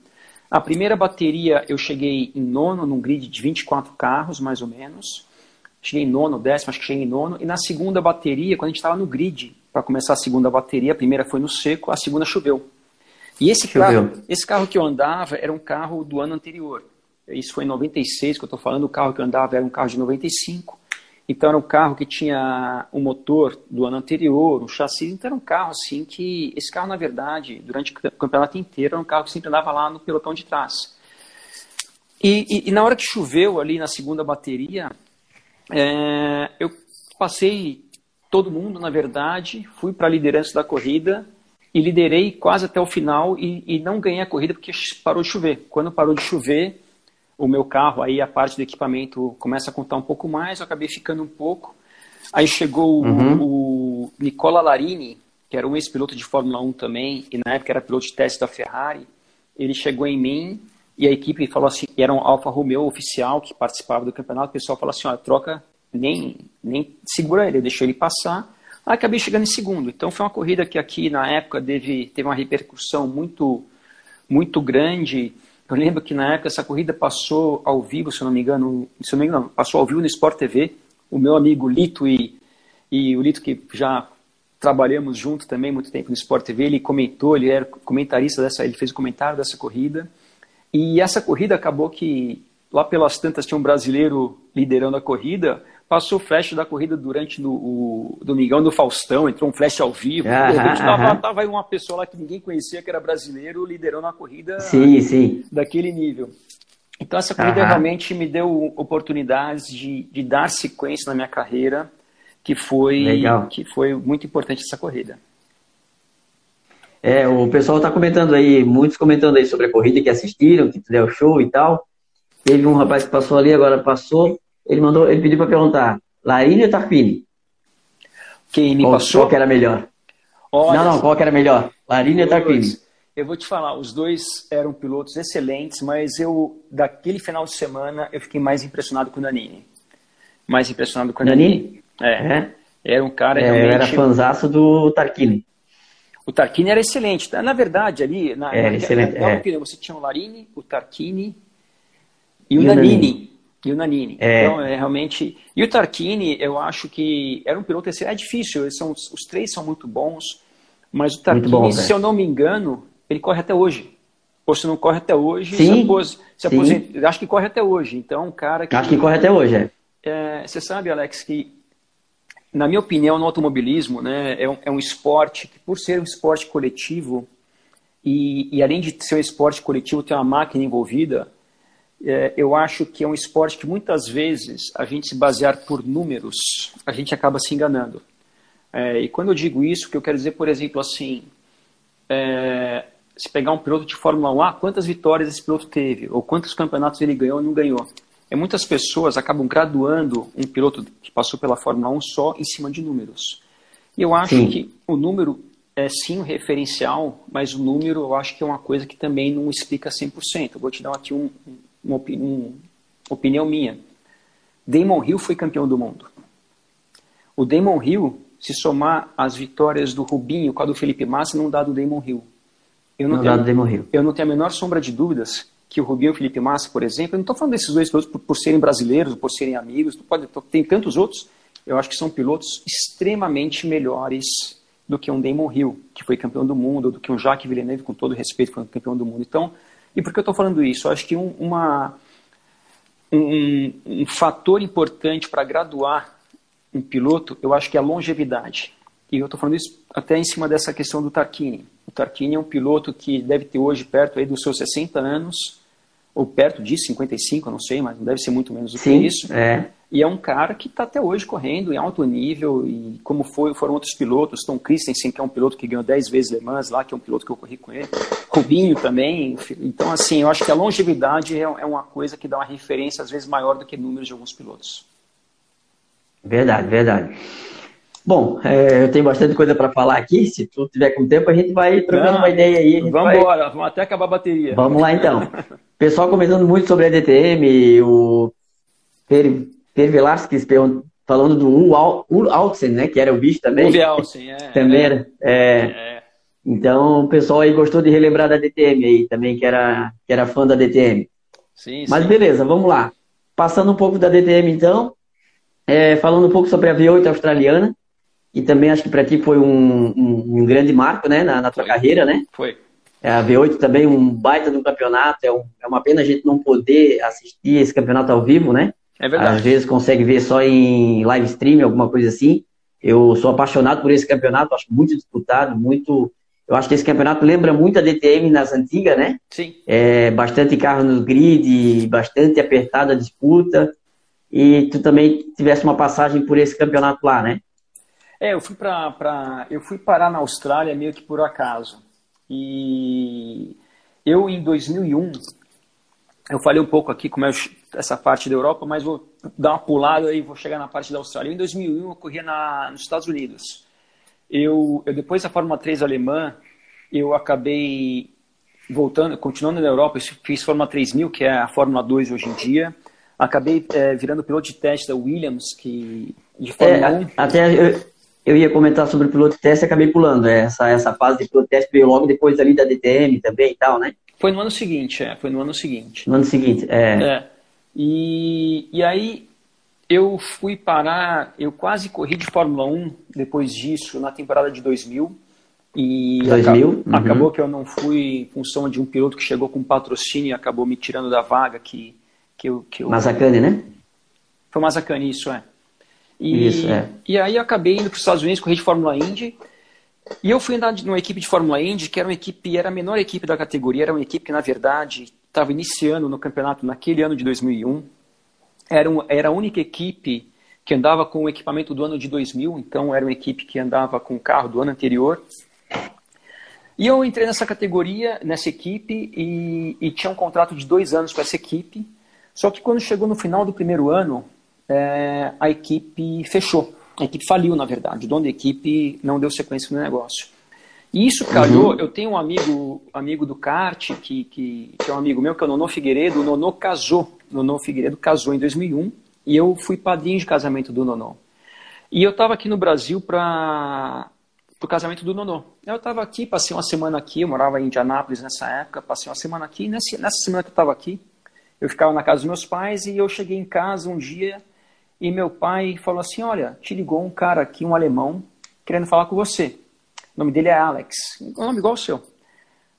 A primeira bateria eu cheguei em nono, num grid de 24 carros, mais ou menos. Cheguei em nono, décimo, acho que cheguei em nono. E na segunda bateria, quando a gente estava no grid, para começar a segunda bateria, a primeira foi no seco, a segunda choveu. E esse carro, esse carro que eu andava era um carro do ano anterior. Isso foi em 96 que eu estou falando, o carro que eu andava era um carro de 95. Então era um carro que tinha um motor do ano anterior, um chassi, então era um carro assim que, esse carro na verdade, durante o campeonato inteiro, era um carro que sempre andava lá no pelotão de trás. E, e, e na hora que choveu ali na segunda bateria, é, eu passei todo mundo, na verdade, fui para a liderança da corrida e liderei quase até o final e, e não ganhei a corrida porque parou de chover. Quando parou de chover, o meu carro, aí a parte do equipamento começa a contar um pouco mais, eu acabei ficando um pouco. Aí chegou uhum. o, o Nicola Larini, que era um ex-piloto de Fórmula 1 também, e na época era piloto de teste da Ferrari. Ele chegou em mim e a equipe falou assim, era um Alfa Romeo oficial que participava do campeonato, o pessoal falou assim, olha, troca, nem, nem segura ele, deixou ele passar. Aí acabei chegando em segundo. Então foi uma corrida que aqui na época teve, teve uma repercussão muito, muito grande. Eu lembro que na época essa corrida passou ao vivo, se eu não me engano, se eu não me engano, passou ao vivo no Sport TV. O meu amigo Lito e, e o Lito que já trabalhamos junto também muito tempo no Sport TV, ele comentou, ele era comentarista dessa, ele fez o comentário dessa corrida. E essa corrida acabou que lá pelas tantas tinha um brasileiro liderando a corrida, passou o flash da corrida durante no, o Domingão do Faustão, entrou um flash ao vivo. Ah, de repente tava, tava aí uma pessoa lá que ninguém conhecia, que era brasileiro, liderando a corrida
sim, sim.
daquele nível. Então essa corrida realmente me deu oportunidades de, de dar sequência na minha carreira, que foi, Legal. que foi muito importante essa corrida.
É, o pessoal está comentando aí, muitos comentando aí sobre a corrida que assistiram, que fizeram show e tal. Teve um rapaz que passou ali, agora passou. Ele mandou, ele pediu para perguntar, Larini ou Tarquini?
Quem me qual, passou?
Qual que era melhor? Olha, não, não, qual que era melhor? Larini ou Tarquini?
Eu vou te falar, os dois eram pilotos excelentes, mas eu, daquele final de semana, eu fiquei mais impressionado com o Danini. Mais impressionado com o Danini? É. é. Era um cara é, realmente...
Eu era fanzaço do Tarquini.
O Tarquini era excelente. Na verdade, ali, na,
é, na, excelente, na,
é. você tinha o Larini, o Tarquini e o, e Nanini. E o Nanini. É. Então, é realmente. E o Tarquini, eu acho que era um piloto excelente. É difícil, são, os três são muito bons, mas o Tarquini, bom, se eu não me engano, ele corre até hoje. Ou se não corre até hoje,
sim,
se, apos, se aposenta. Acho que corre até hoje. Então, um cara que.
Acho que corre até hoje, é.
é você sabe, Alex, que na minha opinião, no automobilismo, né, é um, é um esporte que, por ser um esporte coletivo, e, e, além de ser um esporte coletivo, ter uma máquina envolvida, eu acho que é um esporte que muitas vezes a gente se basear por números, a gente acaba se enganando. É, e quando eu digo isso, que eu quero dizer, por exemplo, assim, é, se pegar um piloto de Fórmula 1, ah, quantas vitórias esse piloto teve, ou quantos campeonatos ele ganhou ou não ganhou. É, muitas pessoas acabam graduando um piloto que passou pela Fórmula 1 só em cima de números. E eu acho sim. que o número é sim um referencial, mas o número eu acho que é uma coisa que também não explica 100%. Eu vou te dar aqui um, uma, uma opinião minha. Damon Hill foi campeão do mundo. O Damon Hill, se somar as vitórias do Rubinho com a do Felipe Massa, não dá do Damon Hill.
Eu não, não tenho, dá do Damon Hill.
Eu não tenho a menor sombra de dúvidas que o Rubinho e o Felipe Massa, por exemplo, eu não estou falando desses dois pilotos por, por, serem brasileiros, por serem amigos, pode, tem tantos outros, eu acho que são pilotos extremamente melhores do que um Damon Hill, que foi campeão do mundo, ou do que um Jacques Villeneuve, com todo respeito, foi campeão do mundo. Então, e por que eu estou falando isso? Eu acho que um, uma, um, um fator importante para graduar um piloto, eu acho que é a longevidade. E eu estou falando isso até em cima dessa questão do Tarquini. O Tarquini é um piloto que deve ter hoje perto aí dos seus 60 anos, ou perto de 55, eu não sei, mas não deve ser muito menos do
Sim,
que isso.
É.
E é um cara que está até hoje correndo em alto nível, e como foi, foram outros pilotos, Tom Christensen, que é um piloto que ganhou 10 vezes Le Mans lá, que é um piloto que eu corri com ele, Rubinho também. Então, assim, eu acho que a longevidade é, é uma coisa que dá uma referência, às vezes, maior do que números de alguns pilotos.
Verdade, verdade. Bom, é, eu tenho bastante coisa para falar aqui. Se tu tiver com tempo, a gente vai trocando uma ideia aí.
Vamos
vai...
embora, vamos até acabar a bateria.
Vamos lá então. Pessoal comentando muito sobre a DTM, o Per, per Velasquez falando do Alcen, né? Que era o bicho também.
Uwe Alcen, é.
também é. era. É. é. Então o pessoal aí gostou de relembrar da DTM aí também, que era, que era fã da DTM.
Sim,
Mas
sim.
beleza, vamos lá. Passando um pouco da DTM então, é, falando um pouco sobre a V8 australiana. E também acho que para ti foi um, um, um, grande marco né, na, na tua
foi.
carreira, né?
Foi.
É, a V8 também um baita do campeonato. É, um, é, uma pena a gente não poder assistir esse campeonato ao vivo, né?
É verdade.
Às vezes consegue ver só em live stream, alguma coisa assim. Eu sou apaixonado por esse campeonato, acho muito disputado, muito. Eu acho que esse campeonato lembra muito a DTM nas antigas, né?
Sim.
É, bastante carro no grid, bastante apertada a disputa. E tu também tivesse uma passagem por esse campeonato lá, né?
É, eu fui para pra, eu fui parar na Austrália meio que por acaso. E eu em 2001 eu falei um pouco aqui como é essa parte da Europa, mas vou dar uma pulada e vou chegar na parte da Austrália. Em 2001 eu corria na, nos Estados Unidos. Eu, eu depois da Fórmula 3 alemã, eu acabei voltando, continuando na Europa, eu fiz Fórmula 3000, que é a Fórmula 2 hoje em dia. Acabei é, virando piloto de teste da Williams, que de Fórmula
é, 1. Até eu, eu ia comentar sobre o piloto de teste e acabei pulando. É, essa, essa fase de piloto de teste veio logo depois ali da DTM também e tal, né?
Foi no ano seguinte, é. Foi no ano seguinte.
No ano seguinte, é.
é. E, e aí eu fui parar, eu quase corri de Fórmula 1 depois disso, na temporada de 2000. E
2000?
Acabou,
uhum.
acabou que eu não fui em função de um piloto que chegou com patrocínio e acabou me tirando da vaga que, que eu... Que eu...
Mazzacane, né?
Foi Mazzacane, isso, é.
E, isso, é.
E aí eu acabei indo para os Estados Unidos, corri de Fórmula Indy. E eu fui andar numa equipe de Fórmula Indy, que era uma equipe, era a menor equipe da categoria, era uma equipe que, na verdade, estava iniciando no campeonato naquele ano de 2001. Era, um, era a única equipe que andava com o equipamento do ano de 2000, então era uma equipe que andava com o carro do ano anterior. E eu entrei nessa categoria, nessa equipe, e, e tinha um contrato de dois anos com essa equipe. Só que quando chegou no final do primeiro ano, é, a equipe fechou. A equipe faliu, na verdade. O dono da equipe não deu sequência no negócio. E isso calhou, uhum. eu tenho um amigo, amigo do kart, que, que, que, é um amigo meu, que é o Nonô Figueiredo. O Nonô casou, Nonô Figueiredo casou em 2001, e eu fui padrinho de casamento do Nonô. E eu estava aqui no Brasil para o casamento do Nonô. Eu estava aqui, passei uma semana aqui, eu morava em Indianápolis nessa época, passei uma semana aqui, nessa, nessa semana que eu estava aqui, eu ficava na casa dos meus pais, e eu cheguei em casa um dia, e meu pai falou assim, olha, te ligou um cara aqui, um alemão, querendo falar com você. O nome dele é Alex. Um nome igual o seu.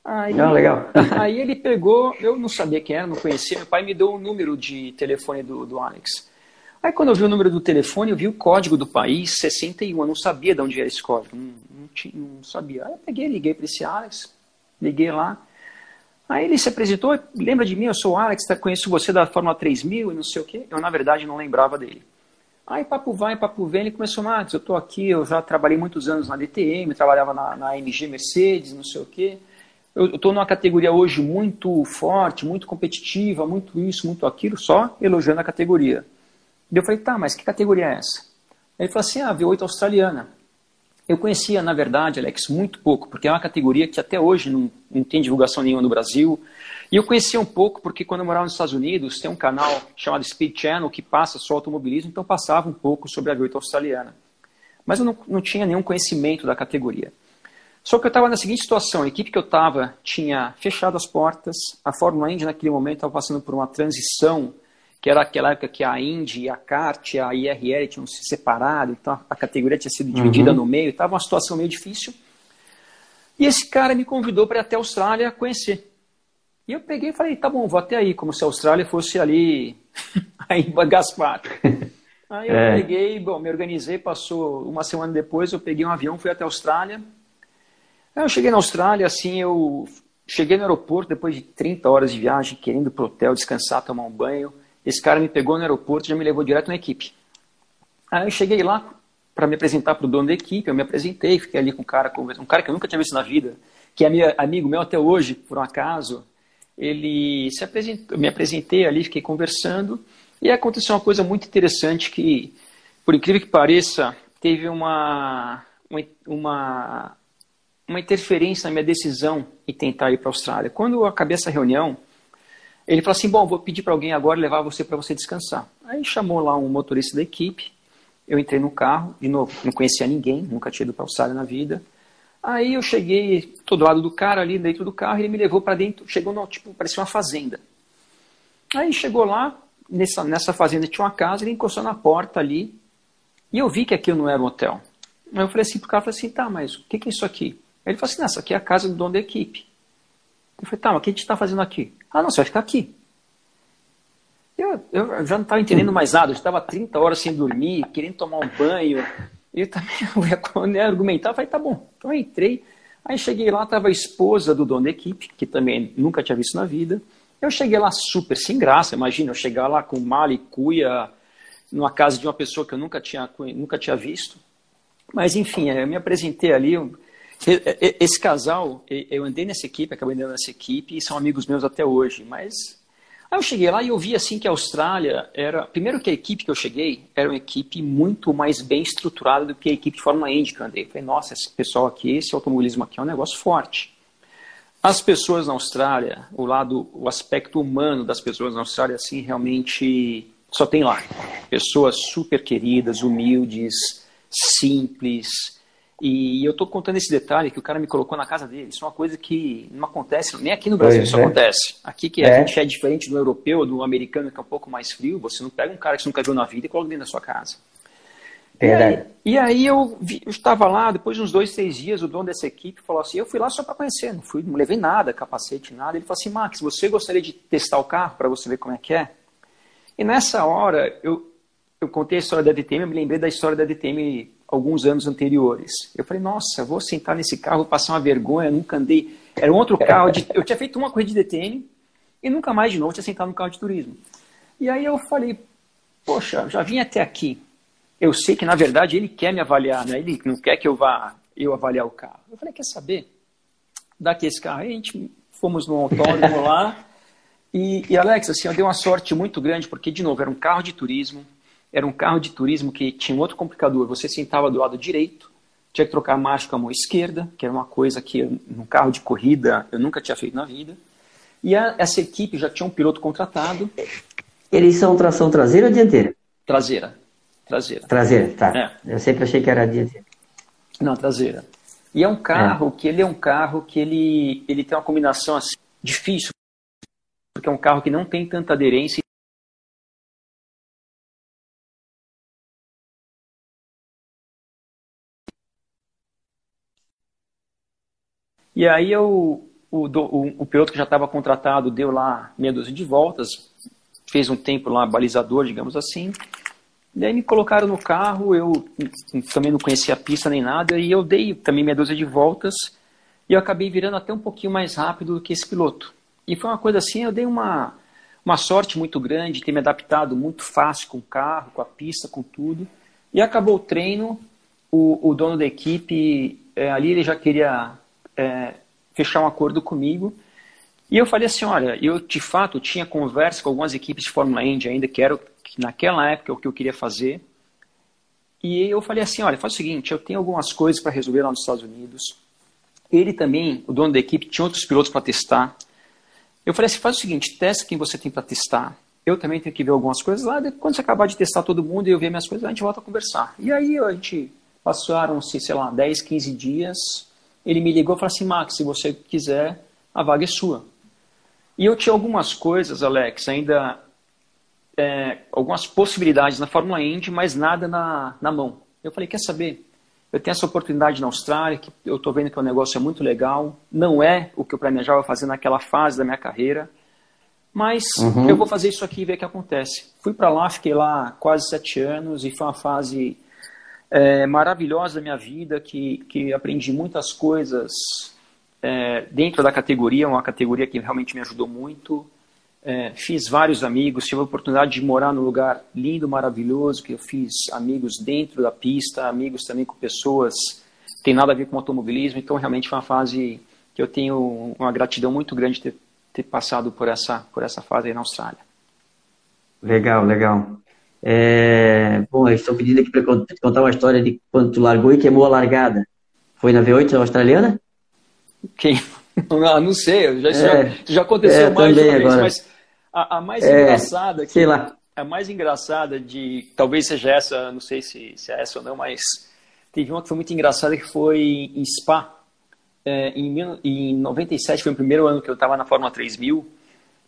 Aí, ah, legal.
aí ele pegou, eu não sabia quem era, não conhecia, meu pai me deu o um número de telefone do, do Alex. Aí quando eu vi o número do telefone, eu vi o código do país, 61, eu não sabia de onde era esse código, não, não, tinha, não sabia. Aí eu peguei, liguei para esse Alex, liguei lá. Aí ele se apresentou, lembra de mim, eu sou o Alex, tá, conheço você da Fórmula 3000 e não sei o quê. Eu, na verdade, não lembrava dele. Aí papo vai, papo vem, ele começou, Max, eu estou aqui, eu já trabalhei muitos anos na DTM, trabalhava na, na AMG Mercedes, não sei o quê. Eu estou numa categoria hoje muito forte, muito competitiva, muito isso, muito aquilo, só elogiando a categoria. E eu falei, tá, mas que categoria é essa? Ele falou assim, ah, V8 australiana. Eu conhecia, na verdade, Alex, muito pouco, porque é uma categoria que até hoje não, não tem divulgação nenhuma no Brasil. E eu conhecia um pouco porque quando eu morava nos Estados Unidos, tem um canal chamado Speed Channel que passa só automobilismo, então passava um pouco sobre a V8 australiana. Mas eu não, não tinha nenhum conhecimento da categoria. Só que eu estava na seguinte situação, a equipe que eu estava tinha fechado as portas, a Fórmula Indy naquele momento estava passando por uma transição, que era aquela época que a Indy, a kart, a IRL tinham se separado, então a categoria tinha sido dividida uhum. no meio, estava uma situação meio difícil. E esse cara me convidou para ir até a Austrália conhecer. E eu peguei e falei, tá bom, vou até aí, como se a Austrália fosse ali, aí Gaspar. Aí eu é. peguei, bom, me organizei, passou uma semana depois, eu peguei um avião, fui até a Austrália. Aí eu cheguei na Austrália, assim, eu cheguei no aeroporto depois de 30 horas de viagem, querendo ir pro hotel, descansar, tomar um banho. Esse cara me pegou no aeroporto e já me levou direto na equipe. Aí eu cheguei lá para me apresentar para o dono da equipe, eu me apresentei, fiquei ali com um cara, um cara que eu nunca tinha visto na vida, que é amigo meu até hoje, por um acaso, ele se apresentou, me apresentei ali, fiquei conversando, e aconteceu uma coisa muito interessante que, por incrível que pareça, teve uma, uma, uma interferência na minha decisão em tentar ir para a Austrália. Quando eu acabei essa reunião, ele falou assim, bom, vou pedir para alguém agora levar você para você descansar. Aí chamou lá um motorista da equipe, eu entrei no carro, de novo, não conhecia ninguém, nunca tinha ido para a Austrália na vida, Aí eu cheguei, tô do lado do cara ali dentro do carro, ele me levou para dentro, chegou no, tipo, parecia uma fazenda. Aí chegou lá, nessa, nessa fazenda tinha uma casa, ele encostou na porta ali, e eu vi que aquilo não era um hotel. Aí eu falei assim pro cara, falei assim, tá, mas o que, que é isso aqui? Ele falou assim, não, essa aqui é a casa do dono da equipe. Eu falei, tá, mas o que a gente está fazendo aqui? Ah, não, você vai ficar aqui. Eu, eu já não estava entendendo mais nada, eu estava 30 horas sem dormir, querendo tomar um banho, e também, quando eu argumentar, eu falei, tá bom. Então eu entrei, aí cheguei lá, estava a esposa do dono da equipe, que também nunca tinha visto na vida. Eu cheguei lá super sem graça, imagina, eu chegar lá com mala e cuia, numa casa de uma pessoa que eu nunca tinha, nunca tinha visto. Mas enfim, eu me apresentei ali. Esse casal, eu andei nessa equipe, acabei andando nessa equipe, e são amigos meus até hoje, mas Aí eu cheguei lá e eu vi assim que a Austrália era. Primeiro que a equipe que eu cheguei era uma equipe muito mais bem estruturada do que a equipe de Fórmula Indy que eu andei. Eu falei, nossa, esse pessoal aqui, esse automobilismo aqui é um negócio forte. As pessoas na Austrália, o lado, o aspecto humano das pessoas na Austrália, assim, realmente só tem lá. Pessoas super queridas, humildes, simples, e eu estou contando esse detalhe que o cara me colocou na casa dele. Isso é uma coisa que não acontece, nem aqui no Brasil pois isso é. acontece. Aqui que é. a gente é diferente do europeu, do americano, que é um pouco mais frio, você não pega um cara que você nunca viu na vida e coloca dentro da sua casa. Verdade. E aí, e aí eu, vi, eu, estava lá, depois de uns dois, três dias, o dono dessa equipe falou assim, eu fui lá só para conhecer, não, fui, não levei nada, capacete, nada. Ele falou assim, Max, você gostaria de testar o carro para você ver como é que é? E nessa hora, eu, eu contei a história da DTM, eu me lembrei da história da DTM alguns anos anteriores. Eu falei, nossa, vou sentar nesse carro, passar uma vergonha, nunca andei. Era um outro carro, de... eu tinha feito uma corrida de DTM e nunca mais de novo tinha sentado no carro de turismo. E aí eu falei, poxa, já vim até aqui. Eu sei que na verdade ele quer me avaliar, né? Ele não quer que eu vá eu avaliar o carro. Eu falei, quer saber? Daqui esse carro. Aí a gente fomos no autódromo lá. E, e Alex, assim, eu dei uma sorte muito grande, porque, de novo, era um carro de turismo, era um carro de turismo que tinha um outro complicador. Você sentava do lado direito, tinha que trocar a marcha com a mão esquerda, que era uma coisa que num carro de corrida eu nunca tinha feito na vida. E a, essa equipe já tinha um piloto contratado.
Eles são tração traseira ou dianteira?
Traseira. Traseira.
Traseira, tá. É. Eu sempre achei que era dianteira.
Não, traseira. E é um carro é. que ele é um carro que ele, ele tem uma combinação assim, difícil, porque é um carro que não tem tanta aderência E aí eu, o, o, o piloto que já estava contratado deu lá meia dúzia de voltas, fez um tempo lá balizador, digamos assim. E aí me colocaram no carro, eu também não conhecia a pista nem nada, e eu dei também meia dúzia de voltas, e eu acabei virando até um pouquinho mais rápido do que esse piloto. E foi uma coisa assim, eu dei uma, uma sorte muito grande, ter me adaptado muito fácil com o carro, com a pista, com tudo. E acabou o treino, o, o dono da equipe, é, ali ele já queria é, fechar um acordo comigo. E eu falei assim, olha, eu de fato tinha conversa com algumas equipes de Fórmula Indy ainda, que era que naquela época o que eu queria fazer. E eu falei assim, olha, faz o seguinte, eu tenho algumas coisas para resolver lá nos Estados Unidos. Ele também, o dono da equipe, tinha outros pilotos para testar. Eu falei assim, faz o seguinte, testa quem você tem para testar. Eu também tenho que ver algumas coisas lá. Quando você acabar de testar todo mundo e eu ver minhas coisas, a gente volta a conversar. E aí a gente passaram-se, sei lá, 10, 15 dias ele me ligou e falou assim, Max, se você quiser, a vaga é sua. E eu tinha algumas coisas, Alex, ainda é, algumas possibilidades na Fórmula Indy, mas nada na, na mão. Eu falei, quer saber? Eu tenho essa oportunidade na Austrália, que eu estou vendo que o negócio é muito legal. Não é o que eu planejava fazer naquela fase da minha carreira, mas uhum. eu vou fazer isso aqui e ver o que acontece. Fui para lá, fiquei lá quase sete anos e foi uma fase é, maravilhosa minha vida, que, que aprendi muitas coisas é, dentro da categoria, uma categoria que realmente me ajudou muito. É, fiz vários amigos, tive a oportunidade de morar num lugar lindo, maravilhoso, que eu fiz amigos dentro da pista, amigos também com pessoas que tem nada a ver com automobilismo, então realmente foi uma fase que eu tenho uma gratidão muito grande de ter, ter passado por essa, por essa fase aí na Austrália.
Legal, legal. É, bom, eu estou pedindo aqui para contar uma história de quando tu largou e queimou a largada. Foi na V8 australiana?
Quem? Ah, não sei, já, é, já, já aconteceu é, mais uma vez, mas a, a mais é, engraçada. Que,
sei lá.
A mais engraçada de. Talvez seja essa, não sei se, se é essa ou não, mas teve uma que foi muito engraçada que foi em Spa. É, em, em 97 foi o primeiro ano que eu estava na Fórmula 3000.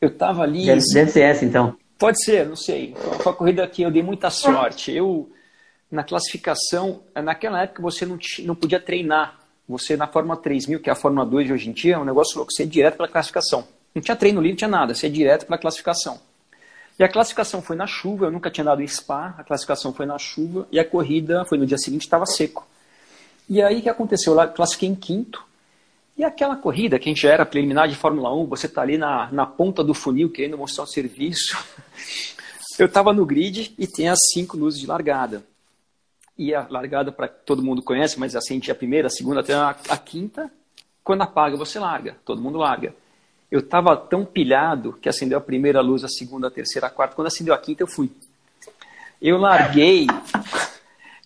Eu estava ali.
Deve, deve ser essa então.
Pode ser, não sei. Foi uma corrida que eu dei muita sorte. Eu, na classificação, naquela época você não, não podia treinar. Você, na Fórmula 3000, que é a Fórmula 2 de hoje em dia, é um negócio louco. Você é direto para a classificação. Não tinha treino livre, não tinha nada. Você é direto para a classificação. E a classificação foi na chuva. Eu nunca tinha dado spa. A classificação foi na chuva. E a corrida foi no dia seguinte, estava seco. E aí o que aconteceu? Eu classifiquei em quinto. E aquela corrida, quem já era preliminar de Fórmula 1, você está ali na, na ponta do funil querendo mostrar o serviço. Eu estava no grid e tem as cinco luzes de largada. E a largada, para todo mundo conhece, mas acende a primeira, a segunda até a, a quinta. Quando apaga, você larga. Todo mundo larga. eu estava tão pilhado que acendeu a primeira luz, a segunda, a terceira, a quarta. Quando acendeu a quinta, eu fui. Eu larguei.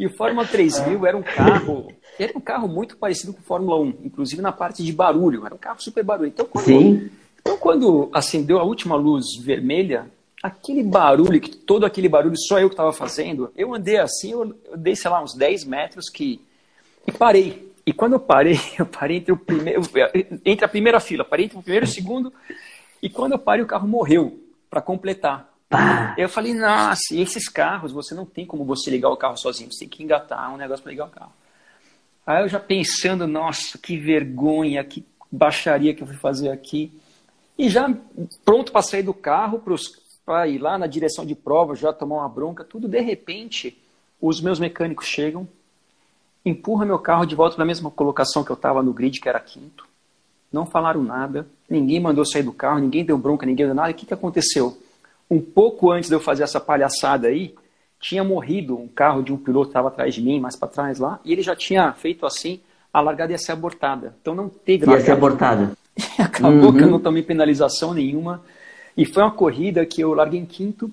E o Fórmula 3000 era um carro, era um carro muito parecido com o Fórmula 1, inclusive na parte de barulho. Era um carro super barulho. Então, quando,
Sim.
então, quando acendeu a última luz vermelha, aquele barulho, todo aquele barulho, só eu que estava fazendo, eu andei assim, eu, dei, sei lá, uns 10 metros que, e parei. E quando eu parei, eu parei entre, o primeiro, entre a primeira fila, parei entre o primeiro e o segundo, e quando eu parei, o carro morreu, para completar. Eu falei, nossa, e esses carros, você não tem como você ligar o carro sozinho, você tem que engatar um negócio para ligar o carro. Aí eu já pensando, nossa, que vergonha, que baixaria que eu fui fazer aqui. E já pronto para sair do carro, para ir lá na direção de prova, já tomar uma bronca, tudo. De repente, os meus mecânicos chegam, empurram meu carro de volta para a mesma colocação que eu estava no grid, que era quinto. Não falaram nada, ninguém mandou sair do carro, ninguém deu bronca, ninguém deu nada. O que, que aconteceu? Um pouco antes de eu fazer essa palhaçada aí, tinha morrido um carro de um piloto que estava atrás de mim, mais para trás lá, e ele já tinha feito assim, a largada ia ser abortada. Então não teve
Ia ser abortada.
Acabou uhum. que eu não tomei penalização nenhuma. E foi uma corrida que eu larguei em quinto,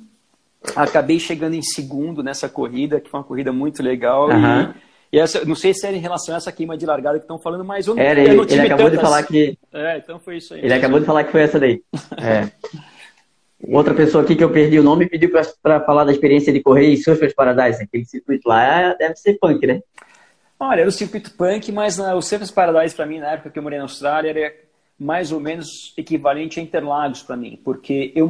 acabei chegando em segundo nessa corrida, que foi uma corrida muito legal.
Uhum.
E, e essa, não sei se era em relação a essa queima de largada que estão falando, mas eu não,
era,
eu
não ele, ele acabou de falar que.
É, então foi isso aí.
Ele acabou de falar que foi essa daí. É. Outra pessoa aqui que eu perdi o nome pediu para falar da experiência de correr em Surfers Paradise. Aquele circuito lá deve ser punk, né?
Olha, era o circuito punk, mas uh, o Surfers Paradise para mim, na época que eu morei na Austrália, era mais ou menos equivalente a Interlagos para mim, porque eu